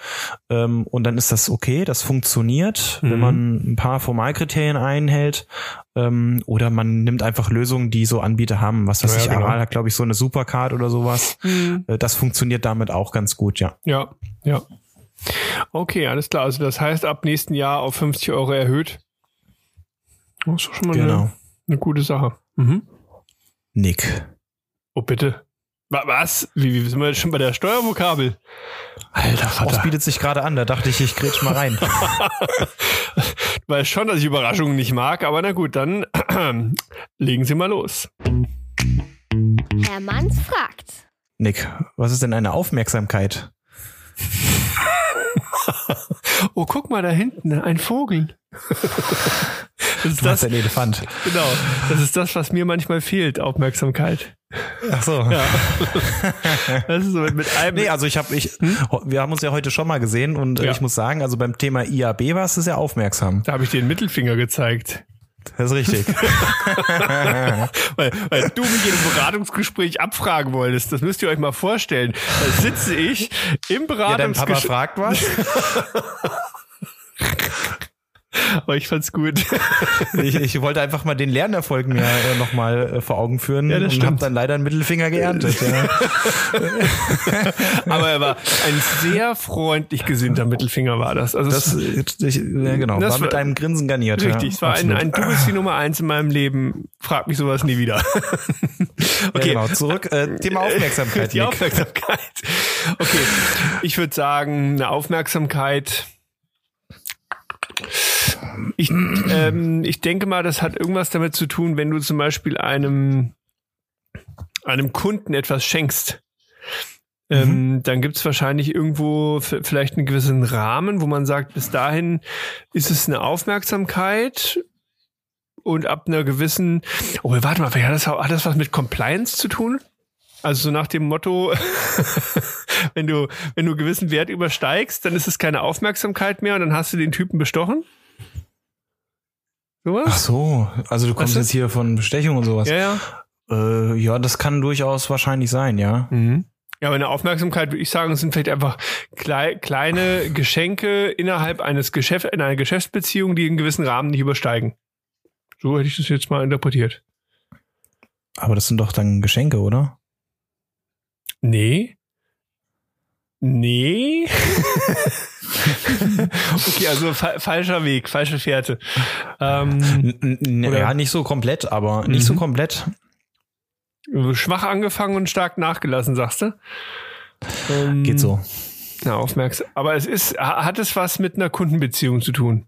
S2: Ähm, und dann ist das okay, das funktioniert,
S1: Mhm.
S2: wenn man ein paar Formalkriterien einhält. Ähm, oder man nimmt einfach Lösungen, die so Anbieter haben. Was weiß
S1: Ja,
S2: ich,
S1: genau.
S2: Aral hat, glaube ich, so eine Supercard oder sowas. Äh, Das funktioniert damit auch ganz gut, ja.
S1: Ja, ja. Okay, alles klar. Also das heißt, ab nächsten Jahr auf 50 Euro erhöht. Das ist doch schon mal
S2: Genau.
S1: eine, eine gute Sache. Mhm.
S2: Nick.
S1: Oh, bitte. Wa- Was? Wie, wie sind wir jetzt schon bei der Steuervokabel? Alter
S2: Das
S1: Vater.
S2: bietet sich gerade an, da dachte ich, ich grätsch mal rein.
S1: Ich weiß schon, dass ich Überraschungen nicht mag, aber na gut, dann legen Sie mal los.
S3: Herr Manns fragt.
S2: Nick, was ist denn eine Aufmerksamkeit?
S1: Oh, guck mal da hinten, ein Vogel. Das ist das,
S2: ein Elefant.
S1: genau. Das ist das, was mir manchmal fehlt, Aufmerksamkeit.
S2: Ach so.
S1: Ja. Das ist so mit, mit einem.
S2: Nee, also ich habe ich wir haben uns ja heute schon mal gesehen und äh,
S1: Ja.
S2: ich muss sagen, also beim Thema IAB warst du sehr aufmerksam.
S1: da habe ich dir den Mittelfinger gezeigt.
S2: Das ist richtig.
S1: Weil, weil du mich in einem Beratungsgespräch abfragen wolltest. Das müsst ihr euch mal vorstellen. Da sitze ich im
S2: ja, dein Papa
S1: Beratungsgespräch.
S2: fragt was.
S1: Aber ich fand's gut.
S2: ich, ich wollte einfach mal den Lernerfolg mir äh, nochmal äh, vor Augen führen
S1: Ja, das
S2: und habe dann leider einen Mittelfinger geerntet. Ja.
S1: Aber er war ein sehr freundlich gesinnter Mittelfinger war das. Also
S2: Das,
S1: es,
S2: ich, ja, genau,
S1: Das
S2: war mit einem Grinsen garniert.
S1: richtig,
S2: ja,
S1: es war ein,
S2: absolut.
S1: ein du bist die Nummer eins in meinem Leben. Frag mich sowas nie wieder. Okay.
S2: genau, zurück. Äh, Thema Aufmerksamkeit.
S1: Die
S2: Nick.
S1: Aufmerksamkeit. Okay, ich würde sagen, eine Aufmerksamkeit. Ich, ähm, ich denke mal, das hat irgendwas damit zu tun, wenn du zum Beispiel einem, einem Kunden etwas schenkst. Ähm, dann gibt's wahrscheinlich irgendwo vielleicht einen gewissen Rahmen, wo man sagt, bis dahin ist es eine Aufmerksamkeit und ab einer gewissen, oh, warte mal, hat das, hat das was mit Compliance zu tun? Also so nach dem Motto, wenn du, wenn du einen gewissen Wert übersteigst, dann ist es keine Aufmerksamkeit mehr und dann hast du den Typen bestochen?
S2: Ach
S1: Sowas?
S2: so, also du kommst
S1: Weißt du?
S2: jetzt hier von Bestechung und sowas.
S1: Ja, ja.
S2: Äh, ja, das kann durchaus wahrscheinlich sein, ja.
S1: Mhm. Ja, aber eine Aufmerksamkeit, würde ich sagen, sind vielleicht einfach klei kleine Geschenke innerhalb eines Geschäft, in einer Geschäftsbeziehung, die einen gewissen Rahmen nicht übersteigen. So hätte ich das jetzt mal interpretiert.
S2: Aber das sind doch dann Geschenke, oder?
S1: Nee. Nee. Also fa falscher Weg, falsche Fährte. Ähm,
S2: ja, nicht so komplett, aber nicht so
S1: Mhm.
S2: komplett.
S1: schwach angefangen und stark nachgelassen, sagst du? Ähm,
S2: Geht so.
S1: Na, aufmerksam. Aber es ist, ha- hat es was mit einer Kundenbeziehung zu tun?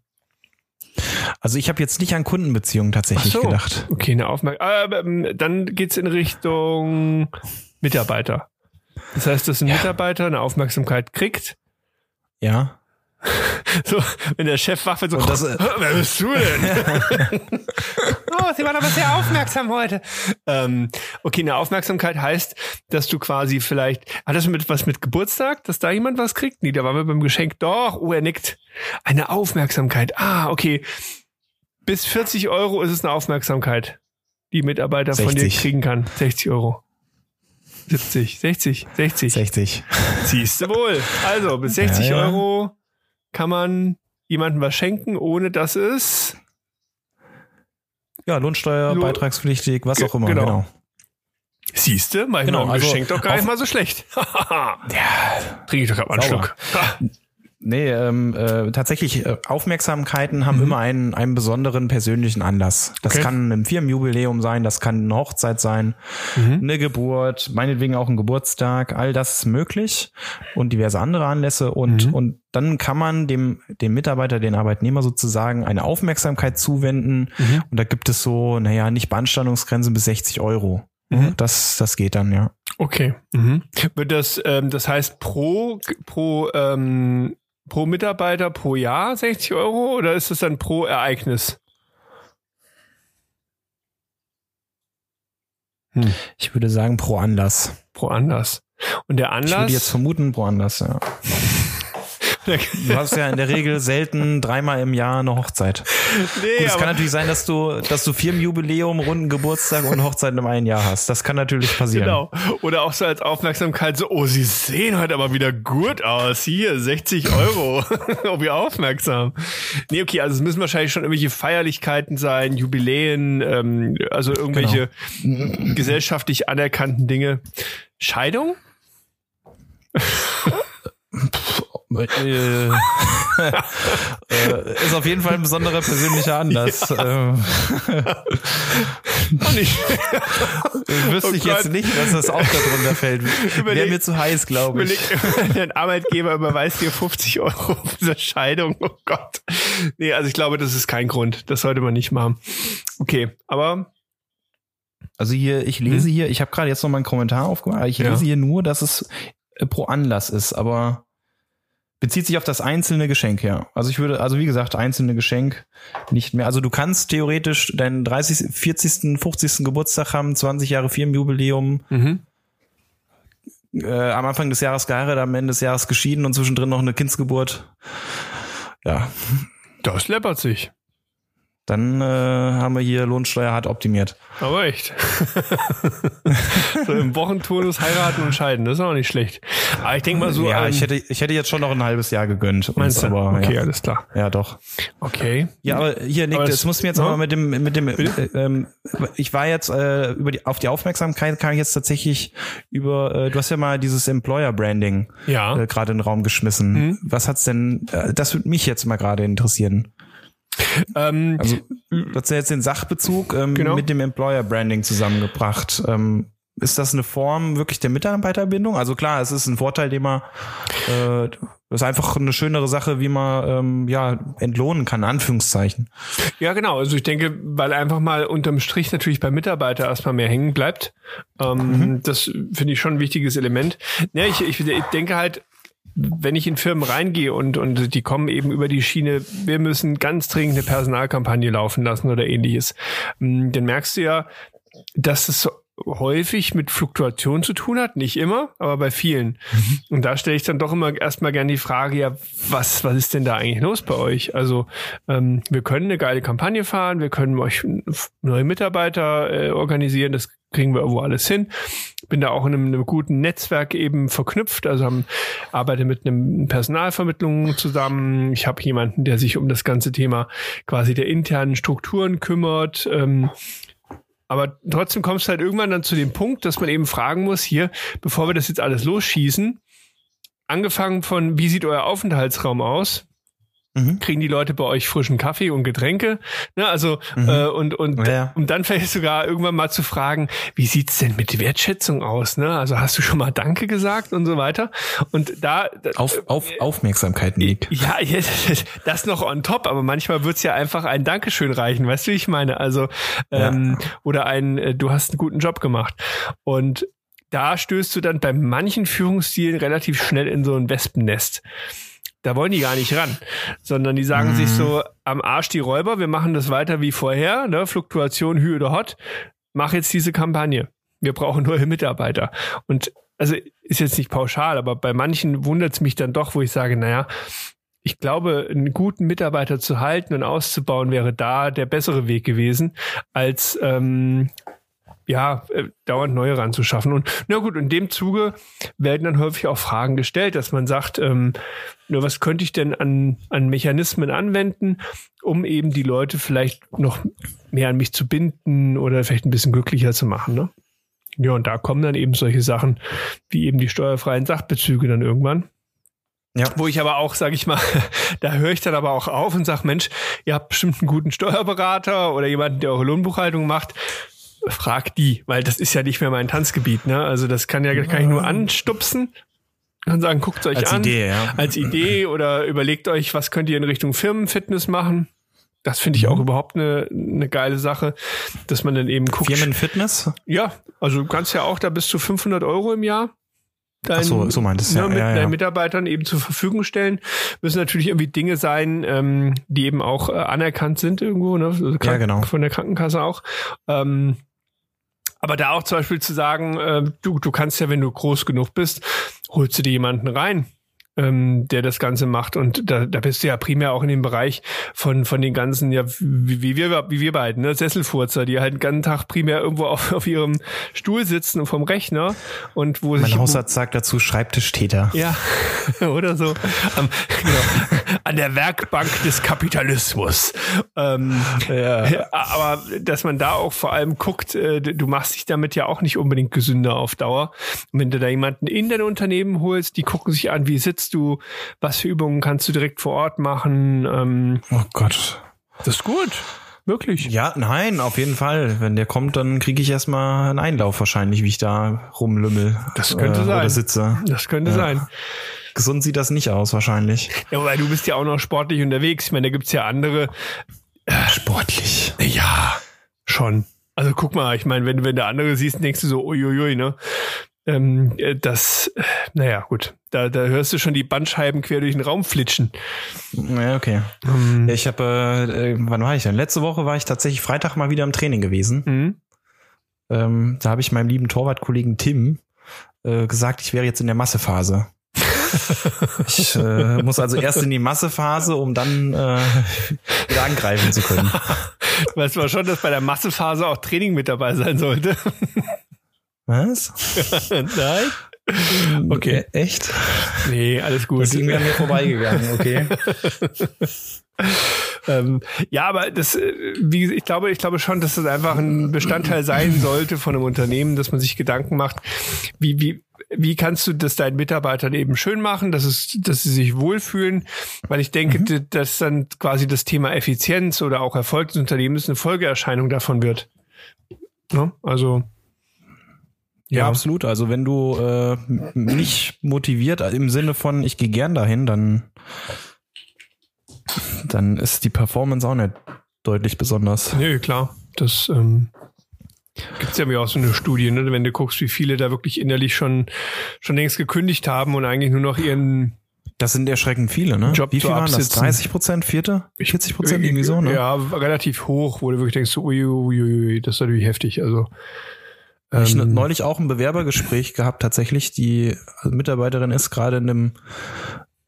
S2: Also ich habe jetzt nicht an Kundenbeziehungen tatsächlich
S1: so.
S2: gedacht.
S1: Okay, eine Aufmerksamkeit. Aber ähm, dann geht's in Richtung Mitarbeiter. Das heißt, dass ein Mitarbeiter eine Aufmerksamkeit kriegt.
S2: Ja.
S1: So, wenn der Chef wach wird, so,
S2: das, äh,
S1: wer bist du denn? oh, Sie waren aber sehr aufmerksam heute. Ähm, okay, eine Aufmerksamkeit heißt, dass du quasi vielleicht, hat das mit was mit Geburtstag, dass da jemand was kriegt? Nee, da waren wir beim Geschenk. Doch, oh, er nickt. Eine Aufmerksamkeit. Ah, okay. Bis 40 Euro ist es eine Aufmerksamkeit, die Mitarbeiter von dir
S2: 60.
S1: kriegen kann. 60 Euro. 70, 60, 60.
S2: 60.
S1: Siehst du wohl. Also, bis 60
S2: Ja, ja.
S1: Euro kann man jemandem was schenken, ohne dass es.
S2: Ja, Lohnsteuer,
S1: Lo-
S2: beitragspflichtig, was auch immer,
S1: genau.
S2: genau.
S1: Siehst du, mein
S2: Genau, also
S1: Geschenk doch gar nicht mal so schlecht. ja. Trinke ich doch gerade mal einen. Schluck.
S2: Nee, ähm, äh, tatsächlich, äh, Aufmerksamkeiten haben immer einen, einen besonderen persönlichen Anlass. Das
S1: Mhm. Okay.
S2: kann ein Firmenjubiläum sein, das kann eine Hochzeit sein,
S1: Mhm.
S2: eine Geburt, meinetwegen auch ein Geburtstag, all das ist möglich und diverse andere Anlässe und,
S1: Mhm.
S2: und dann kann man dem, dem Mitarbeiter, den Arbeitnehmer sozusagen eine Aufmerksamkeit zuwenden
S1: Mhm.
S2: und da gibt es so, naja, nicht Beanstandungsgrenzen bis 60 Euro.
S1: Mhm.
S2: Das, das geht dann, ja.
S1: Okay. Mhm. Wird das, ähm, das heißt pro, pro, ähm, pro Mitarbeiter pro Jahr 60 Euro oder ist das dann pro Ereignis?
S2: Ich würde sagen pro Anlass.
S1: Pro Anlass. Und der
S2: Ich
S1: Anlass.
S2: würde jetzt vermuten pro Anlass, ja. Du hast ja in der Regel selten dreimal im Jahr eine Hochzeit.
S1: nee,
S2: Gut, es kann natürlich sein, dass du, dass du Firmenjubiläum, runden Geburtstag und Hochzeit im einen Jahr hast. Das kann natürlich passieren.
S1: Genau. Oder auch so als Aufmerksamkeit so, oh, Sie sehen heute aber wieder gut aus. Hier, 60 Euro. oh, wie aufmerksam. Nee, okay, also es müssen wahrscheinlich schon irgendwelche Feierlichkeiten sein, Jubiläen, ähm, also irgendwelche gesellschaftlich anerkannten Dinge. Scheidung?
S2: Äh, äh, ist auf jeden Fall ein besonderer persönlicher Anlass. Ähm,
S1: Auch nicht.
S2: wüsste
S1: Oh
S2: ich
S1: Gott.
S2: jetzt nicht, dass das auch darunter fällt. Wäre mir zu heiß, glaube ich.
S1: Überleg, dein Arbeitgeber überweist dir 50 Euro für diese Scheidung. Oh Gott. Nee, also ich glaube, das ist kein Grund. Das sollte man nicht machen. Okay, aber
S2: Also hier, ich lese hier, ich habe gerade jetzt noch mal einen Kommentar aufgemacht, ich
S1: Hm? Ja.
S2: lese hier nur, dass es äh, pro Anlass ist, aber bezieht sich auf das einzelne Geschenk, ja. Also ich würde, also wie gesagt, einzelne Geschenk nicht mehr. Also du kannst theoretisch deinen 30., 40., 50. Geburtstag haben, 20 Jahre Firmenjubiläum,
S1: mhm.
S2: äh, am Anfang des Jahres geheiratet, am Ende des Jahres geschieden und zwischendrin noch eine Kindsgeburt. Ja,
S1: das läppert sich.
S2: Dann äh, haben wir hier Lohnsteuer hart optimiert.
S1: Aber echt. so im Wochenturnus heiraten und scheiden, das ist auch nicht schlecht. Aber ich denke mal so.
S2: ja,
S1: ähm,
S2: ich hätte, ich hätte jetzt schon noch ein halbes Jahr gegönnt.
S1: meinst du?
S2: aber,
S1: okay,
S2: ja.
S1: alles klar.
S2: ja, doch.
S1: Okay.
S2: Ja, aber hier, Nick,
S1: Aber
S2: das,
S1: das-
S2: muss mir jetzt
S1: ja?
S2: aber mit dem, mit dem, äh, ähm, ich war jetzt äh, über die, auf die Aufmerksamkeit kam ich jetzt tatsächlich über, äh, du hast ja mal dieses Employer Branding
S1: Ja.
S2: äh, gerade in den Raum geschmissen.
S1: Mhm.
S2: Was hat's denn? Äh, das würde mich jetzt mal gerade interessieren.
S1: Ähm,
S2: Also du hast ja jetzt den Sachbezug ähm,
S1: Genau.
S2: mit dem Employer Branding zusammengebracht. Ähm, ist das eine Form wirklich der Mitarbeiterbindung? Also klar, es ist ein Vorteil, den man, äh, das ist einfach eine schönere Sache, wie man ähm, ja entlohnen kann, Anführungszeichen.
S1: Ja, genau. Also ich denke, weil einfach mal unterm Strich natürlich beim Mitarbeiter erstmal mehr hängen bleibt. Ähm, Das finde ich schon ein wichtiges Element. Ja, ich, ich, ich denke halt, wenn ich in Firmen reingehe und, und die kommen eben über die Schiene, wir müssen ganz dringend eine Personalkampagne laufen lassen oder ähnliches, mm, dann merkst du ja, dass es so häufig mit Fluktuation zu tun hat, nicht immer, aber bei vielen. Und da stelle ich dann doch immer erstmal gerne die Frage, ja, was, was ist denn da eigentlich los bei euch? Also ähm, wir können eine geile Kampagne fahren, wir können euch neue Mitarbeiter äh, organisieren, das kriegen wir irgendwo alles hin. Bin da auch in einem, einem guten Netzwerk eben verknüpft, also haben, arbeite mit einem Personalvermittlung zusammen. Ich habe jemanden, der sich um das ganze Thema quasi der internen Strukturen kümmert. Ähm, aber trotzdem kommst du halt irgendwann dann zu dem Punkt, dass man eben fragen muss, hier, bevor wir das jetzt alles losschießen, angefangen von, wie sieht euer Aufenthaltsraum aus?
S2: Mhm.
S1: Kriegen die Leute bei euch frischen Kaffee und Getränke? Ne, also, äh, und, und,
S2: Ja.
S1: um dann vielleicht sogar irgendwann mal zu fragen, wie sieht's denn mit Wertschätzung aus? Ne? Also hast du schon mal Danke gesagt und so weiter? Und da,
S2: Auf, auf Aufmerksamkeit, Nick.
S1: ja, das noch on top, aber manchmal wird's ja einfach ein Dankeschön reichen, weißt du, wie ich meine? Also, ähm, oder ein, äh, du hast einen guten Job gemacht. Und da stößt du dann bei manchen Führungsstilen relativ schnell in so ein Wespennest. Da wollen die gar nicht ran, sondern die sagen sich so, am Arsch die Räuber, wir machen das weiter wie vorher, ne? Fluktuation, Hü oder Hot, mach jetzt diese Kampagne. Wir brauchen neue Mitarbeiter. Und also ist jetzt nicht pauschal, aber bei manchen wundert es mich dann doch, wo ich sage, naja, ich glaube, einen guten Mitarbeiter zu halten und auszubauen wäre da der bessere Weg gewesen, als ähm, ja, äh, dauernd neue ranzuschaffen. Und na gut, in dem Zuge werden dann häufig auch Fragen gestellt, dass man sagt, ähm, nur was könnte ich denn an, an Mechanismen anwenden, um eben die Leute vielleicht noch mehr an mich zu binden oder vielleicht ein bisschen glücklicher zu machen. Ne? Ja, und da kommen dann eben solche Sachen wie eben die steuerfreien Sachbezüge dann irgendwann.
S2: Ja.
S1: Wo ich aber auch, sage ich mal, da höre ich dann aber auch auf und sage, Mensch, ihr habt bestimmt einen guten Steuerberater oder jemanden, der eure Lohnbuchhaltung macht. Frag die, weil das ist ja nicht mehr mein Tanzgebiet. Ne? Also das kann ja kann ich nur anstupsen und sagen, guckt euch
S2: Als
S1: an.
S2: Idee, ja.
S1: Als Idee oder überlegt euch, was könnt ihr in Richtung Firmenfitness machen. Das finde ich auch
S2: Mhm.
S1: überhaupt eine, eine geile Sache, dass man dann eben guckt.
S2: Firmenfitness?
S1: Ja, also du kannst ja auch da bis zu 500 Euro im Jahr deinen,
S2: so, so meintest
S1: ne,
S2: ja,
S1: mit
S2: ja, ja.
S1: deinen Mitarbeitern eben zur Verfügung stellen. Müssen natürlich irgendwie Dinge sein, ähm, die eben auch äh, anerkannt sind irgendwo, ne? Also
S2: Ja, genau.
S1: Von der Krankenkasse auch. Ähm, aber da auch zum Beispiel zu sagen, äh, du, du kannst ja, wenn du groß genug bist, holst du dir jemanden rein, ähm, der das Ganze macht. Und da, da bist du ja primär auch in dem Bereich von, von den ganzen, ja, wie, wie wir, wie wir beiden, ne, Sesselfurzer, die halt den ganzen Tag primär irgendwo auf, auf ihrem Stuhl sitzen und vom Rechner und wo
S2: Mein
S1: sich
S2: Hausarzt sagt dazu Schreibtischtäter.
S1: ja, oder so. Am, genau, an der Werkbank des Kapitalismus. Ähm, ja. Aber dass man da auch vor allem guckt, äh, du machst dich damit ja auch nicht unbedingt gesünder auf Dauer. Und wenn du da jemanden in dein Unternehmen holst, die gucken sich an, wie sitzt du, was für Übungen kannst du direkt vor Ort machen. Ähm,
S2: Oh Gott.
S1: das ist gut. Wirklich.
S2: Ja, nein, auf jeden Fall. Wenn der kommt, dann kriege ich erstmal einen Einlauf wahrscheinlich, wie ich da rumlümmel.
S1: Das könnte sein.
S2: Oder sitze.
S1: Das könnte sein.
S2: Gesund sieht das nicht aus, wahrscheinlich.
S1: Ja, weil du bist ja auch noch sportlich unterwegs. Ich meine, da gibt's ja andere,
S2: Sportlich.
S1: Ja, schon. Also guck mal, ich meine, wenn, wenn du andere siehst, denkst du so, uiuiui, ne? Ähm, äh, das, äh, naja, gut. Da, da hörst du schon die Bandscheiben quer durch den Raum flitschen.
S2: Ja, okay.
S1: Mhm.
S2: Ja, ich habe, äh, äh, wann war ich denn? Letzte Woche war ich tatsächlich Freitag mal wieder im Training gewesen.
S1: Mhm.
S2: Ähm, da habe ich meinem lieben Torwartkollegen Tim äh, gesagt, ich wäre jetzt in der Massephase. ich äh, muss also erst in die Massephase, um dann äh, wieder angreifen zu können.
S1: Du weißt aber schon, dass bei der Massephase auch Training mit dabei sein sollte.
S2: Was?
S1: Nein? Okay.
S2: Äh, Echt?
S1: Nee, alles gut.
S2: Das ist irgendwie an mir vorbeigegangen, okay.
S1: ähm, ja, aber das, äh, wie, ich glaube, ich glaube schon, dass das einfach ein Bestandteil sein sollte von einem Unternehmen, dass man sich Gedanken macht, wie, wie, wie kannst du das deinen Mitarbeitern eben schön machen, dass es, dass sie sich wohlfühlen? Weil ich denke, mhm. dass dann quasi das Thema Effizienz oder auch Erfolg des Unternehmens eine Folgeerscheinung davon wird. Ja, also.
S2: Ja, ja, absolut. Also wenn du äh, nicht motiviert im Sinne von ich gehe gern dahin, dann dann ist die Performance auch nicht deutlich besonders.
S1: Nee, klar. Das ähm, gibt es ja auch so eine Studie, ne? wenn du guckst, wie viele da wirklich innerlich schon, schon längst gekündigt haben und eigentlich nur noch ihren
S2: das sind erschreckend viele, ne?
S1: Job
S2: Wie viel waren das? 30 Prozent, vierte? 40 Prozent irgendwie so, ne?
S1: Ja, relativ hoch, wo du wirklich denkst, ui, ui, ui, das ist natürlich heftig. Also
S2: ich ähm, neulich auch ein Bewerbergespräch gehabt, tatsächlich. Die Mitarbeiterin ist gerade in einem,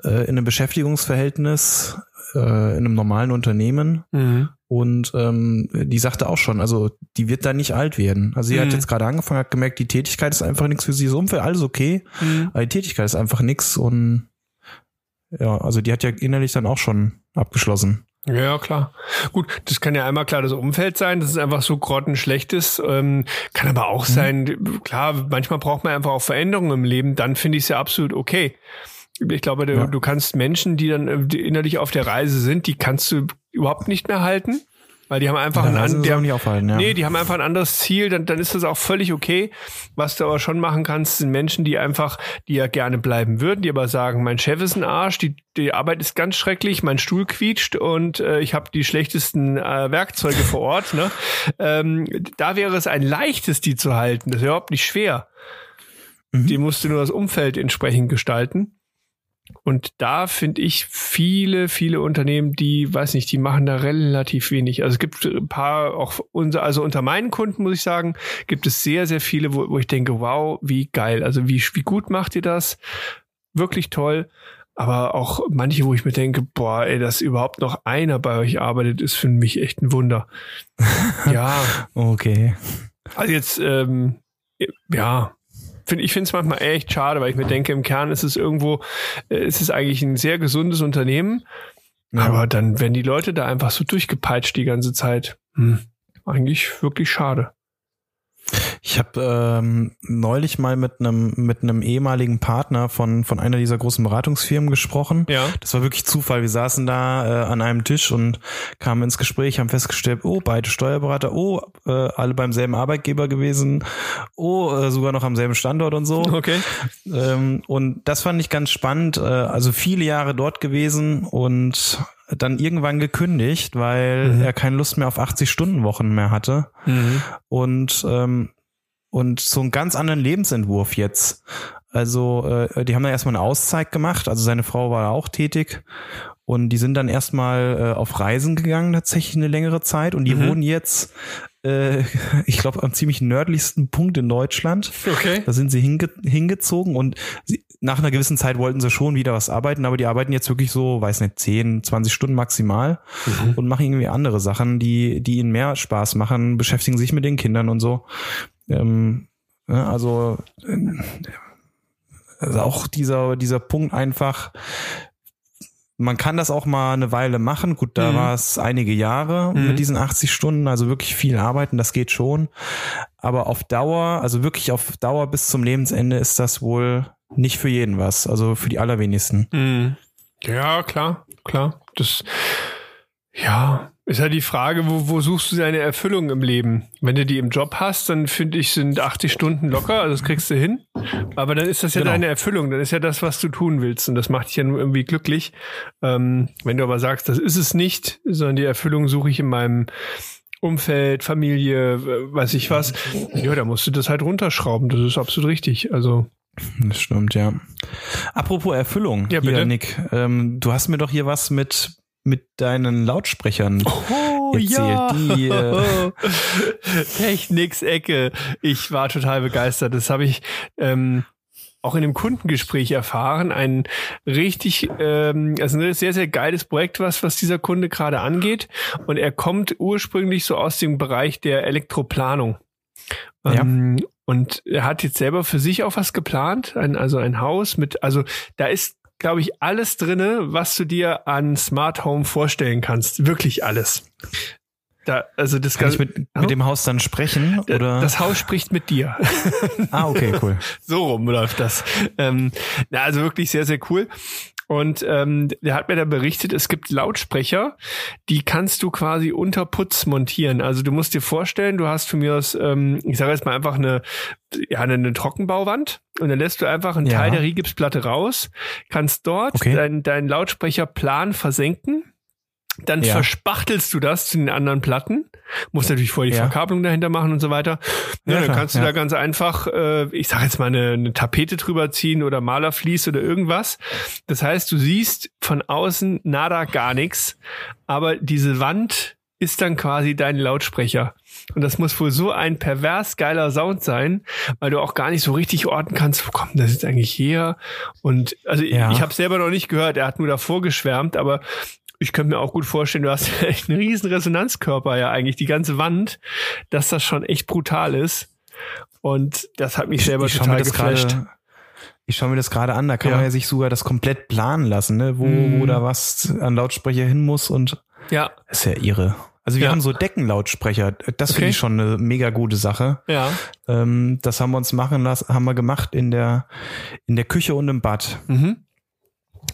S2: äh, in einem Beschäftigungsverhältnis äh, in einem normalen Unternehmen mhm. und ähm, die sagte auch schon, also die wird da nicht alt werden. Also sie mhm. hat jetzt gerade angefangen, hat gemerkt, die Tätigkeit ist einfach nichts für sie. Das Umfeld alles okay, mhm. aber die Tätigkeit ist einfach nichts und ja, also die hat ja innerlich dann auch schon abgeschlossen.
S1: Ja, klar. Gut, das kann ja einmal klar das Umfeld sein, dass es einfach so grottenschlecht ist. Ähm, kann aber auch mhm. sein, klar, manchmal braucht man einfach auch Veränderungen im Leben, dann finde ich es ja absolut okay. Ich glaube, du, ja. du kannst Menschen, die dann äh, innerlich auf der Reise sind, die kannst du überhaupt nicht mehr halten. Weil die haben einfach ein, an, die haben,
S2: nicht aufhalten, ja.
S1: nee, die haben einfach ein anderes Ziel, dann, dann ist das auch völlig okay. Was du aber schon machen kannst, sind Menschen, die einfach, die ja gerne bleiben würden, die aber sagen, mein Chef ist ein Arsch, die, die Arbeit ist ganz schrecklich, mein Stuhl quietscht und äh, ich habe die schlechtesten äh, Werkzeuge vor Ort. Ne? Ähm, da wäre es ein leichtes, die zu halten. Das ist überhaupt nicht schwer. Mhm. Die musst du nur das Umfeld entsprechend gestalten. Und da finde ich viele, viele Unternehmen, die, weiß nicht, die machen da relativ wenig. Also es gibt ein paar, auch unser, also unter meinen Kunden muss ich sagen, gibt es sehr, sehr viele, wo, wo ich denke, wow, wie geil. Also wie, wie gut macht ihr das? Wirklich toll. Aber auch manche, wo ich mir denke, boah, ey, dass überhaupt noch einer bei euch arbeitet, ist für mich echt ein Wunder.
S2: ja. Okay.
S1: Also jetzt, ähm, ja, find, ich finde es manchmal echt schade, weil ich mir denke, im Kern ist es irgendwo, äh, ist es eigentlich ein sehr gesundes Unternehmen. Ja. Aber dann werden die Leute da einfach so durchgepeitscht die ganze Zeit. Hm, eigentlich wirklich schade.
S2: Ich habe ähm, neulich mal mit einem mit einem ehemaligen Partner von von einer dieser großen Beratungsfirmen gesprochen.
S1: Ja.
S2: Das war wirklich Zufall. Wir saßen da äh, an einem Tisch und kamen ins Gespräch, haben festgestellt, oh beide Steuerberater, oh äh, alle beim selben Arbeitgeber gewesen, oh äh, sogar noch am selben Standort und so.
S1: Okay.
S2: Ähm, und das fand ich ganz spannend. Äh, also viele Jahre dort gewesen und dann irgendwann gekündigt, weil mhm. er keine Lust mehr auf 80-Stunden-Wochen mehr hatte. Mhm. Und, ähm, und so einen ganz anderen Lebensentwurf jetzt. Also, äh, die haben dann erstmal eine Auszeit gemacht. Also seine Frau war auch tätig. Und die sind dann erstmal äh, auf Reisen gegangen, tatsächlich eine längere Zeit. Und die mhm. wohnen jetzt, äh, ich glaube, am ziemlich nördlichsten Punkt in Deutschland.
S1: Okay.
S2: Da sind sie hinge hingezogen und sie, nach einer gewissen Zeit wollten sie schon wieder was arbeiten, aber die arbeiten jetzt wirklich so, weiß nicht, 10, 20 Stunden maximal mhm. und machen irgendwie andere Sachen, die, die ihnen mehr Spaß machen, beschäftigen sich mit den Kindern und so. Ähm, also, äh, also auch dieser, dieser Punkt einfach, man kann das auch mal eine Weile machen. Gut, da mhm. war es einige Jahre mhm. mit diesen 80 Stunden, also wirklich viel arbeiten, das geht schon. Aber auf Dauer, also wirklich auf Dauer bis zum Lebensende ist das wohl nicht für jeden was, also für die allerwenigsten.
S1: Mhm. Ja, klar, klar. Das, ja, ist halt die Frage, wo, wo suchst du deine Erfüllung im Leben? Wenn du die im Job hast, dann finde ich, sind 80 Stunden locker, also das kriegst du hin. Aber dann ist das ja genau. deine Erfüllung, dann ist ja das, was du tun willst und das macht dich ja nur irgendwie glücklich. Ähm, wenn du aber sagst, das ist es nicht, sondern die Erfüllung suche ich in meinem Umfeld, Familie, weiß ich was, ja, da musst du das halt runterschrauben, das ist absolut richtig. Also
S2: das stimmt, ja. Apropos Erfüllung,
S1: ja, bitte.
S2: Hier, Nick, ähm, du hast mir doch hier was mit mit deinen Lautsprechern oh, erzählt. Ja. Die, äh
S1: Techniks Ecke. Ich war total begeistert. Das habe ich ähm, auch in dem Kundengespräch erfahren, ein richtig, ähm, also ein sehr, sehr geiles Projekt, was, was dieser Kunde gerade angeht. Und er kommt ursprünglich so aus dem Bereich der Elektroplanung.
S2: Ja.
S1: Ähm, und er hat jetzt selber für sich auch was geplant, ein, also ein Haus mit, also da ist, glaube ich, alles drinne, was du dir an Smart Home vorstellen kannst. Wirklich alles. Da, also das
S2: Kann ich
S1: Ganze-
S2: mit, mit dem Haus dann sprechen? Oder?
S1: das Haus spricht mit dir.
S2: ah, okay, cool.
S1: so rum läuft das. Ähm, na, also wirklich sehr, sehr cool. Und ähm, der hat mir da berichtet, es gibt Lautsprecher, die kannst du quasi unter Putz montieren. Also du musst dir vorstellen, du hast von mir aus, ähm, ich sage jetzt mal einfach eine, ja, eine, eine Trockenbauwand und dann lässt du einfach einen
S2: Ja.
S1: Teil der Rigipsplatte raus, kannst dort
S2: Okay.
S1: deinen dein Lautsprecherplan versenken. Dann
S2: Ja.
S1: verspachtelst du das zu den anderen Platten, musst natürlich vorher die
S2: Ja.
S1: Verkabelung dahinter machen und so weiter. Ja,
S2: Ja,
S1: dann kannst du da ganz einfach, äh, ich sage jetzt mal, eine, eine Tapete drüber ziehen oder Malerflies oder irgendwas. Das heißt, du siehst von außen nada gar nichts, aber diese Wand ist dann quasi dein Lautsprecher. Und das muss wohl so ein pervers geiler Sound sein, weil du auch gar nicht so richtig orten kannst, wo kommt das jetzt eigentlich her? Und also
S2: Ja.
S1: ich, ich habe selber noch nicht gehört, er hat nur davor geschwärmt, aber ich könnte mir auch gut vorstellen, du hast echt einen riesen Resonanzkörper ja eigentlich, die ganze Wand, dass das schon echt brutal ist. Und das hat mich selber
S2: ich schau
S1: total geflasht.
S2: gerade ich schaue mir das gerade an, da kann
S1: Ja.
S2: man ja sich sogar das komplett planen lassen, ne? wo,
S1: Mhm.
S2: wo da was an Lautsprecher hin muss und
S1: Ja,
S2: ist ja irre. Also wir
S1: Ja.
S2: haben so Deckenlautsprecher, das
S1: Okay.
S2: finde ich schon eine mega gute Sache.
S1: ja.
S2: Ähm, das haben wir uns machen lassen, haben wir gemacht in der in der Küche und im Bad.
S1: Mhm.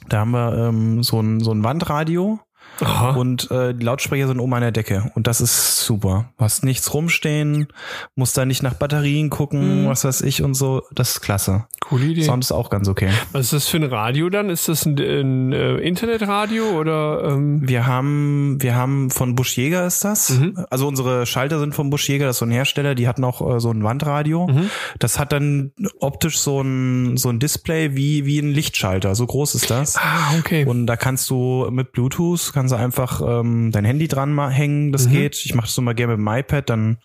S2: Da haben wir ähm, so ein so ein Wandradio
S1: Aha.
S2: und äh, die Lautsprecher sind oben an der Decke und das ist super. Du hast nichts rumstehen, musst da nicht nach Batterien gucken,
S1: Mhm.
S2: was weiß ich und so. Das ist klasse.
S1: Coole Idee.
S2: Sound ist auch ganz okay.
S1: Was ist das für ein Radio dann? Ist das ein, ein äh, Internetradio oder? Ähm,
S2: Wir haben, wir haben von Busch Jäger ist das.
S1: Mhm.
S2: Also unsere Schalter sind von Busch Jäger, das ist so ein Hersteller, die hatten auch äh, so ein Wandradio.
S1: Mhm.
S2: Das hat dann optisch so ein, so ein Display wie, wie ein Lichtschalter. So groß ist das.
S1: ah, okay.
S2: Und da kannst du mit Bluetooth, kannst du einfach ähm, dein Handy dran hängen, das
S1: Mhm.
S2: geht. Ich mache das so mal gerne mit dem iPad, dann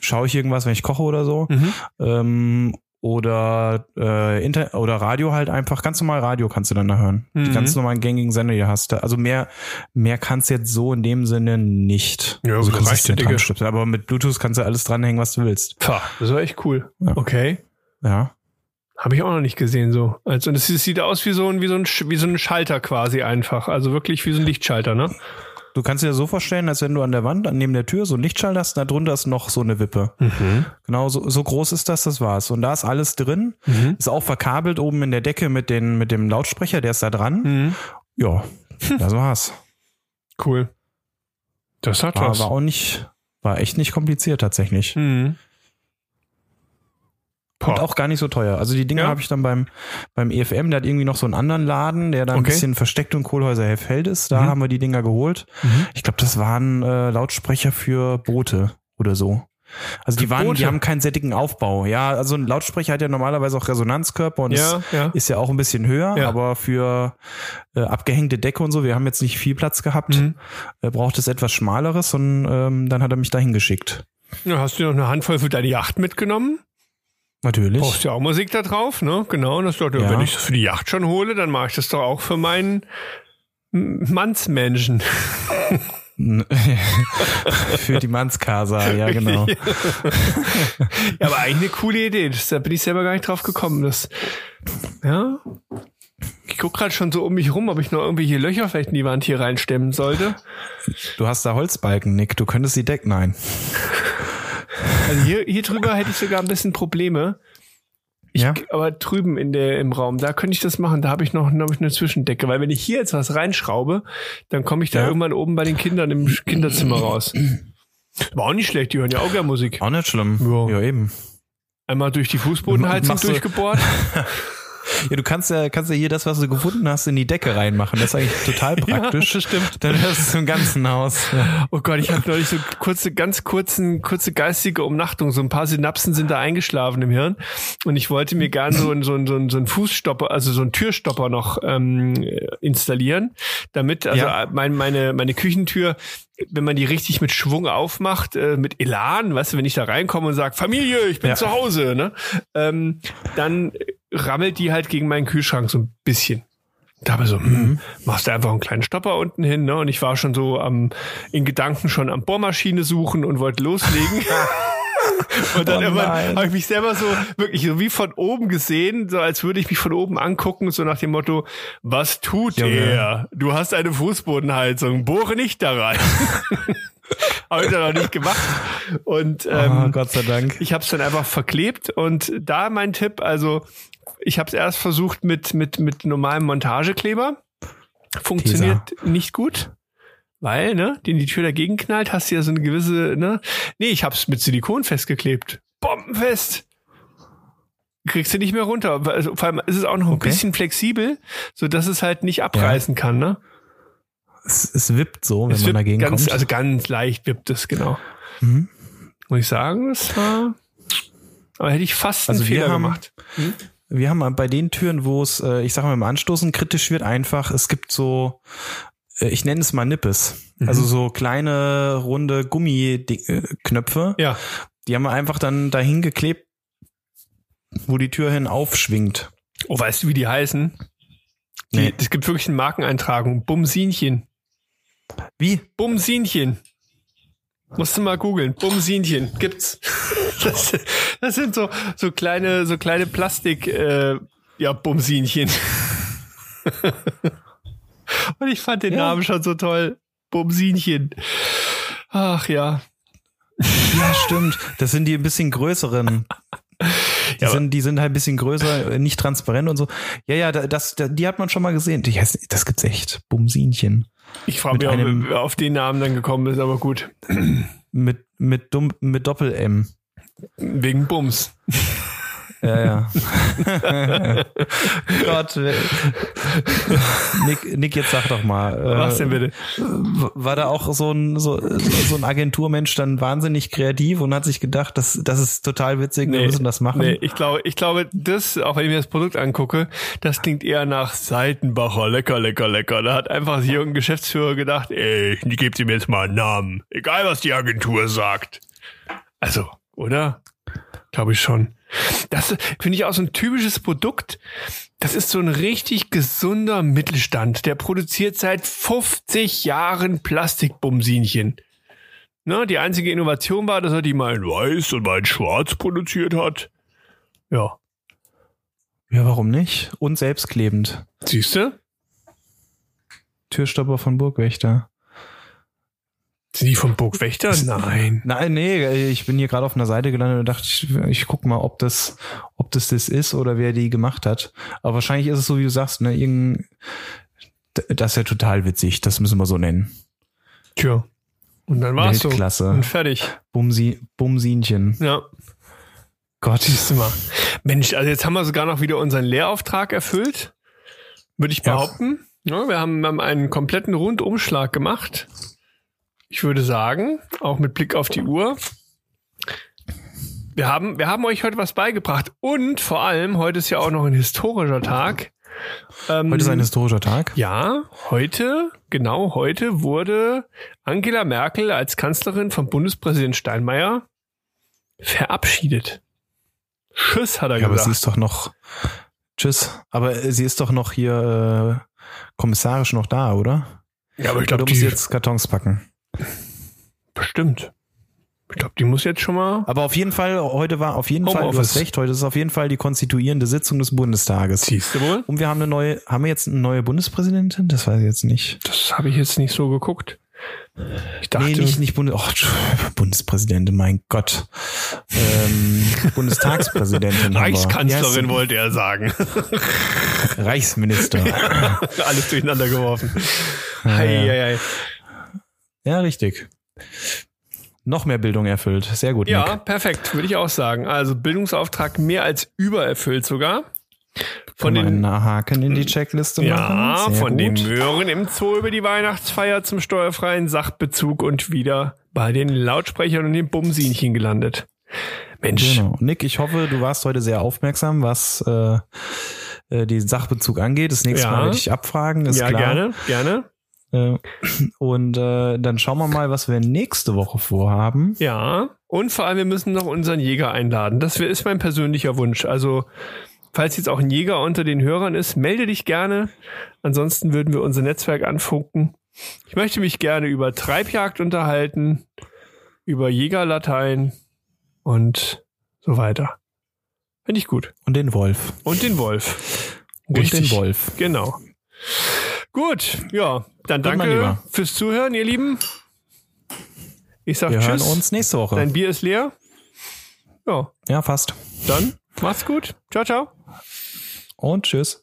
S2: schaue ich irgendwas, wenn ich koche oder so.
S1: Mhm.
S2: Ähm, oder äh, Inter oder Radio halt einfach, ganz normal Radio kannst du dann da hören. Die
S1: Mhm.
S2: ganz normalen gängigen Sender, die hast du. Also mehr, mehr kannst du jetzt so in dem Sinne nicht.
S1: Ja,
S2: also kannst
S1: reicht ja, Digga.
S2: Aber mit Bluetooth kannst du alles dranhängen, was du willst.
S1: Pah, das war echt cool.
S2: Ja.
S1: Okay.
S2: Ja.
S1: Habe ich auch noch nicht gesehen so. Also und es sieht- aus wie so ein wie so ein wie so ein Schalter quasi einfach. Also wirklich wie so ein Lichtschalter, ne?
S2: Du kannst dir das so vorstellen, als wenn du an der Wand, an neben der Tür so ein Lichtschalter hast, da drunter ist noch so eine Wippe.
S1: Mhm.
S2: Genau, so, so groß ist das, das war's. Und da ist alles drin.
S1: Mhm.
S2: Ist auch verkabelt oben in der Decke mit, den, mit dem Lautsprecher, der ist da dran.
S1: Mhm.
S2: Ja, das war's.
S1: Cool. Das hat
S2: War,
S1: was.
S2: war auch nicht, war echt nicht kompliziert tatsächlich.
S1: Mhm.
S2: Und
S1: Boah.
S2: auch gar nicht so teuer. Also die Dinger
S1: Ja?
S2: habe ich dann beim, beim EFM, der hat irgendwie noch so einen anderen Laden, der da ein
S1: Okay.
S2: bisschen versteckt und Kohlhäuser Hellfeld ist. Da
S1: Mhm.
S2: haben wir die Dinger geholt.
S1: Mhm.
S2: Ich glaube, das waren äh, Lautsprecher für Boote oder so. Also die waren,
S1: Boote?
S2: die haben keinen sättigen Aufbau. Ja, also ein Lautsprecher hat ja normalerweise auch Resonanzkörper und
S1: Ja,
S2: ist,
S1: ja.
S2: ist ja auch ein bisschen höher,
S1: Ja.
S2: aber für äh, abgehängte Decke und so, wir haben jetzt nicht viel Platz gehabt,
S1: Mhm.
S2: äh, braucht es etwas schmaleres und ähm, dann hat er mich dahin geschickt.
S1: Ja, hast du noch eine Handvoll für deine Yacht mitgenommen?
S2: Natürlich.
S1: Brauchst ja auch Musik da drauf, ne? Genau. Und das dachte, ich,
S2: Ja.
S1: wenn ich das für die Yacht schon hole, dann mache ich das doch auch für meinen Mannsmenschen.
S2: Für die Mannskasa, ja genau.
S1: Ja, aber eigentlich eine coole Idee. Da bin ich selber gar nicht drauf gekommen. Das, ja. Ich guck gerade schon so um mich rum, ob ich noch irgendwelche Löcher vielleicht in die Wand hier reinstemmen sollte.
S2: Du hast da Holzbalken, Nick. Du könntest die decken. Nein.
S1: Also hier, hier drüber hätte ich sogar ein bisschen Probleme. Ich,
S2: Ja.
S1: Aber drüben in der, im Raum, da könnte ich das machen. Da habe ich noch hab ich eine Zwischendecke. Weil wenn ich hier jetzt was reinschraube, dann komme ich da
S2: Ja.
S1: irgendwann oben bei den Kindern im Kinderzimmer raus. War auch nicht schlecht, die hören ja auch gerne Musik.
S2: Auch nicht schlimm.
S1: Ja.
S2: Ja, eben.
S1: Einmal durch die Fußbodenheizung durchgebohrt.
S2: Ja, du kannst ja, kannst ja hier das, was du gefunden hast, in die Decke reinmachen. Das ist eigentlich total praktisch.
S1: Ja, das stimmt.
S2: Dann hörst du im ganzen Haus. Ja.
S1: Oh Gott, ich habe neulich so kurze, ganz kurzen, kurze geistige Umnachtung. So ein paar Synapsen sind da eingeschlafen im Hirn. Und ich wollte mir gern so ein, so ein, so ein, so ein Fußstopper, also so ein Türstopper noch ähm, installieren, damit also
S2: Ja.
S1: mein, meine, meine Küchentür, wenn man die richtig mit Schwung aufmacht, äh, mit Elan, weißt du, wenn ich da reinkomme und sage, Familie, ich bin
S2: Ja.
S1: zu Hause, ne? Ähm, dann rammelt die halt gegen meinen Kühlschrank so ein bisschen. Da habe ich so, hm, machst du einfach einen kleinen Stopper unten hin, ne? Und ich war schon so am, in Gedanken schon am Bohrmaschine suchen und wollte loslegen. und dann
S2: Oh
S1: irgendwann habe ich mich selber so wirklich so wie von oben gesehen, so als würde ich mich von oben angucken, so nach dem Motto, was tut
S2: Junge.
S1: er? Du hast eine Fußbodenheizung, bohre nicht da rein. habe ich noch nicht gemacht. Und ähm,
S2: oh, Gott sei Dank.
S1: ich habe es dann einfach verklebt und da mein Tipp, also ich habe es erst versucht mit mit mit normalem Montagekleber, funktioniert nicht gut, weil ne, den die Tür dagegen knallt, hast du ja so eine gewisse ne, nee, ich habe es mit Silikon festgeklebt, bombenfest. Kriegst du nicht mehr runter. Also, vor allem ist es auch noch ein
S2: Okay.
S1: bisschen flexibel, so dass es halt nicht abreißen kann, ne?
S2: Es, es wippt so, wenn
S1: Es
S2: man dagegen
S1: ganz,
S2: kommt.
S1: also ganz leicht wippt es, genau.
S2: Mhm.
S1: Muss ich sagen, das war. Aber hätte ich fast einen
S2: Also
S1: Fehler
S2: haben-
S1: gemacht.
S2: Wir haben bei den Türen, wo es, äh, ich sag mal, im Anstoßen kritisch wird, einfach, es gibt so, äh, ich nenne es mal Nippes.
S1: Mhm.
S2: Also so kleine, runde Gummiknöpfe.
S1: Ja.
S2: Die haben wir einfach dann dahin geklebt, wo die Tür hin aufschwingt.
S1: Oh, weißt du, wie die heißen? Die,
S2: Nee.
S1: Es gibt wirklich eine Markeneintragung. Bumsinchen.
S2: Wie?
S1: Bumsinchen. Musst du mal googeln. Bumsinchen. Gibt's. Das, das sind so, so kleine, so kleine Plastik, äh, ja, Bumsinchen. Und ich fand den
S2: Ja.
S1: Namen schon so toll. Bumsinchen. Ach ja.
S2: Ja, stimmt. Das sind die ein bisschen größeren. Die,
S1: Ja,
S2: sind, die sind halt ein bisschen größer, äh, nicht transparent und so. Ja, ja, da- das, da- die hat man schon mal gesehen. Die heißt, das gibt's echt. Bumsinchen.
S1: Ich frage mich,
S2: einem-
S1: ob auf den Namen dann gekommen ist, aber gut.
S2: Mit, mit, dumm, mit Doppel-M.
S1: Wegen Bums.
S2: Ja, ja. Gott. Nick, Nick, jetzt sag doch mal. äh,
S1: Was denn bitte?
S2: War da auch so ein, so, so ein Agenturmensch dann wahnsinnig kreativ und hat sich gedacht, das, das ist total witzig, wir müssen das machen?
S1: Nee, ich glaube, ich glaube, das, auch wenn ich mir das Produkt angucke, das klingt eher nach Seitenbacher, lecker, lecker, lecker. Da hat einfach hier ein Geschäftsführer gedacht, ey, ich gebe ihm jetzt mal einen Namen. Egal, was die Agentur sagt. Also, oder? Glaube ich schon. Das finde ich auch so ein typisches Produkt. Das ist so ein richtig gesunder Mittelstand. Der produziert seit 50 Jahren Plastikbumsinchen. Ne, die einzige Innovation war, dass er die mal in weiß und mal in schwarz produziert hat. Ja.
S2: Ja, warum nicht? Und selbstklebend.
S1: Siehst du?
S2: Türstopper von Burgwächter.
S1: Sind die vom Burgwächter? Nein.
S2: Nein, nee, ich bin hier gerade auf einer Seite gelandet und dachte, ich, ich guck mal, ob das, ob das das ist oder wer die gemacht hat. Aber wahrscheinlich ist es so, wie du sagst, ne, irgend, das ist ja total witzig, das müssen wir so nennen.
S1: Tja. Und dann war's so.
S2: Weltklasse.
S1: Und fertig.
S2: Bumsi, Bumsinchen.
S1: Ja.
S2: Gott.
S1: Siehst du mal. Mensch, also jetzt haben wir sogar noch wieder unseren Lehrauftrag erfüllt. Würde ich
S2: Ja.
S1: behaupten. Ja, wir haben, wir haben einen kompletten Rundumschlag gemacht. Ich würde sagen, auch mit Blick auf die Uhr. Wir haben, wir haben euch heute was beigebracht. Und vor allem, heute ist ja auch noch ein historischer Tag. Ähm,
S2: Heute ist ein historischer Tag.
S1: Ja, heute, genau heute wurde Angela Merkel als Kanzlerin von Bundespräsident Steinmeier verabschiedet. Tschüss, hat er
S2: Ja, aber
S1: gesagt.
S2: sie ist doch noch. Tschüss. Aber sie ist doch noch hier äh, kommissarisch noch da, oder?
S1: ja, aber ich glaube,
S2: muss
S1: die
S2: sie jetzt Kartons packen?
S1: Bestimmt. Ich glaube, die muss jetzt schon mal.
S2: Aber auf jeden Fall, heute war auf jeden Fall, du
S1: Homeoffice.
S2: hast recht, heute ist auf jeden Fall die konstituierende Sitzung des Bundestages.
S1: Siehst du wohl?
S2: Und wir haben eine neue, haben wir jetzt eine neue Bundespräsidentin? Das weiß ich jetzt nicht.
S1: Das habe ich jetzt nicht so geguckt. Ich dachte,
S2: nee, nicht, nicht Bundes, oh, Bundespräsidentin, mein Gott. Ähm, Bundestagspräsidentin.
S1: Reichskanzlerin
S2: Wie
S1: wollte er sagen.
S2: Reichsminister.
S1: Alles durcheinander geworfen. Hei, hei, hei.
S2: Ja, richtig. Noch mehr Bildung erfüllt. Sehr gut,
S1: Ja,
S2: Nick.
S1: perfekt, würde ich auch sagen. Also Bildungsauftrag mehr als übererfüllt sogar. Von den
S2: einen Haken in die Checkliste
S1: Ja,
S2: machen? Sehr
S1: von
S2: gut.
S1: den Möhren im Zoo über die Weihnachtsfeier zum steuerfreien Sachbezug und wieder bei den Lautsprechern und den Bumsinchen gelandet. Mensch,
S2: Genau. Nick, ich hoffe, du warst heute sehr aufmerksam, was äh, äh, den Sachbezug angeht. Das nächste
S1: Ja.
S2: Mal werde ich abfragen, ist
S1: ja,
S2: klar.
S1: gerne, gerne.
S2: Äh, und äh, dann schauen wir mal, was wir nächste Woche vorhaben.
S1: Ja, und vor allem, wir müssen noch unseren Jäger einladen. Das ist mein persönlicher Wunsch. Also falls jetzt auch ein Jäger unter den Hörern ist, melde dich gerne. Ansonsten würden wir unser Netzwerk anfunken. Ich möchte mich gerne über Treibjagd unterhalten, über Jägerlatein und so weiter. Finde ich gut.
S2: Und den Wolf.
S1: Und den Wolf.
S2: Und
S1: Richtig.
S2: den Wolf.
S1: Genau. Gut, ja, dann danke fürs Zuhören, ihr Lieben. Ich sag
S2: Wir hören
S1: Tschüss.
S2: uns nächste Woche.
S1: Dein Bier ist leer. Ja,
S2: Ja, fast.
S1: dann macht's gut. Ciao, ciao.
S2: Und tschüss.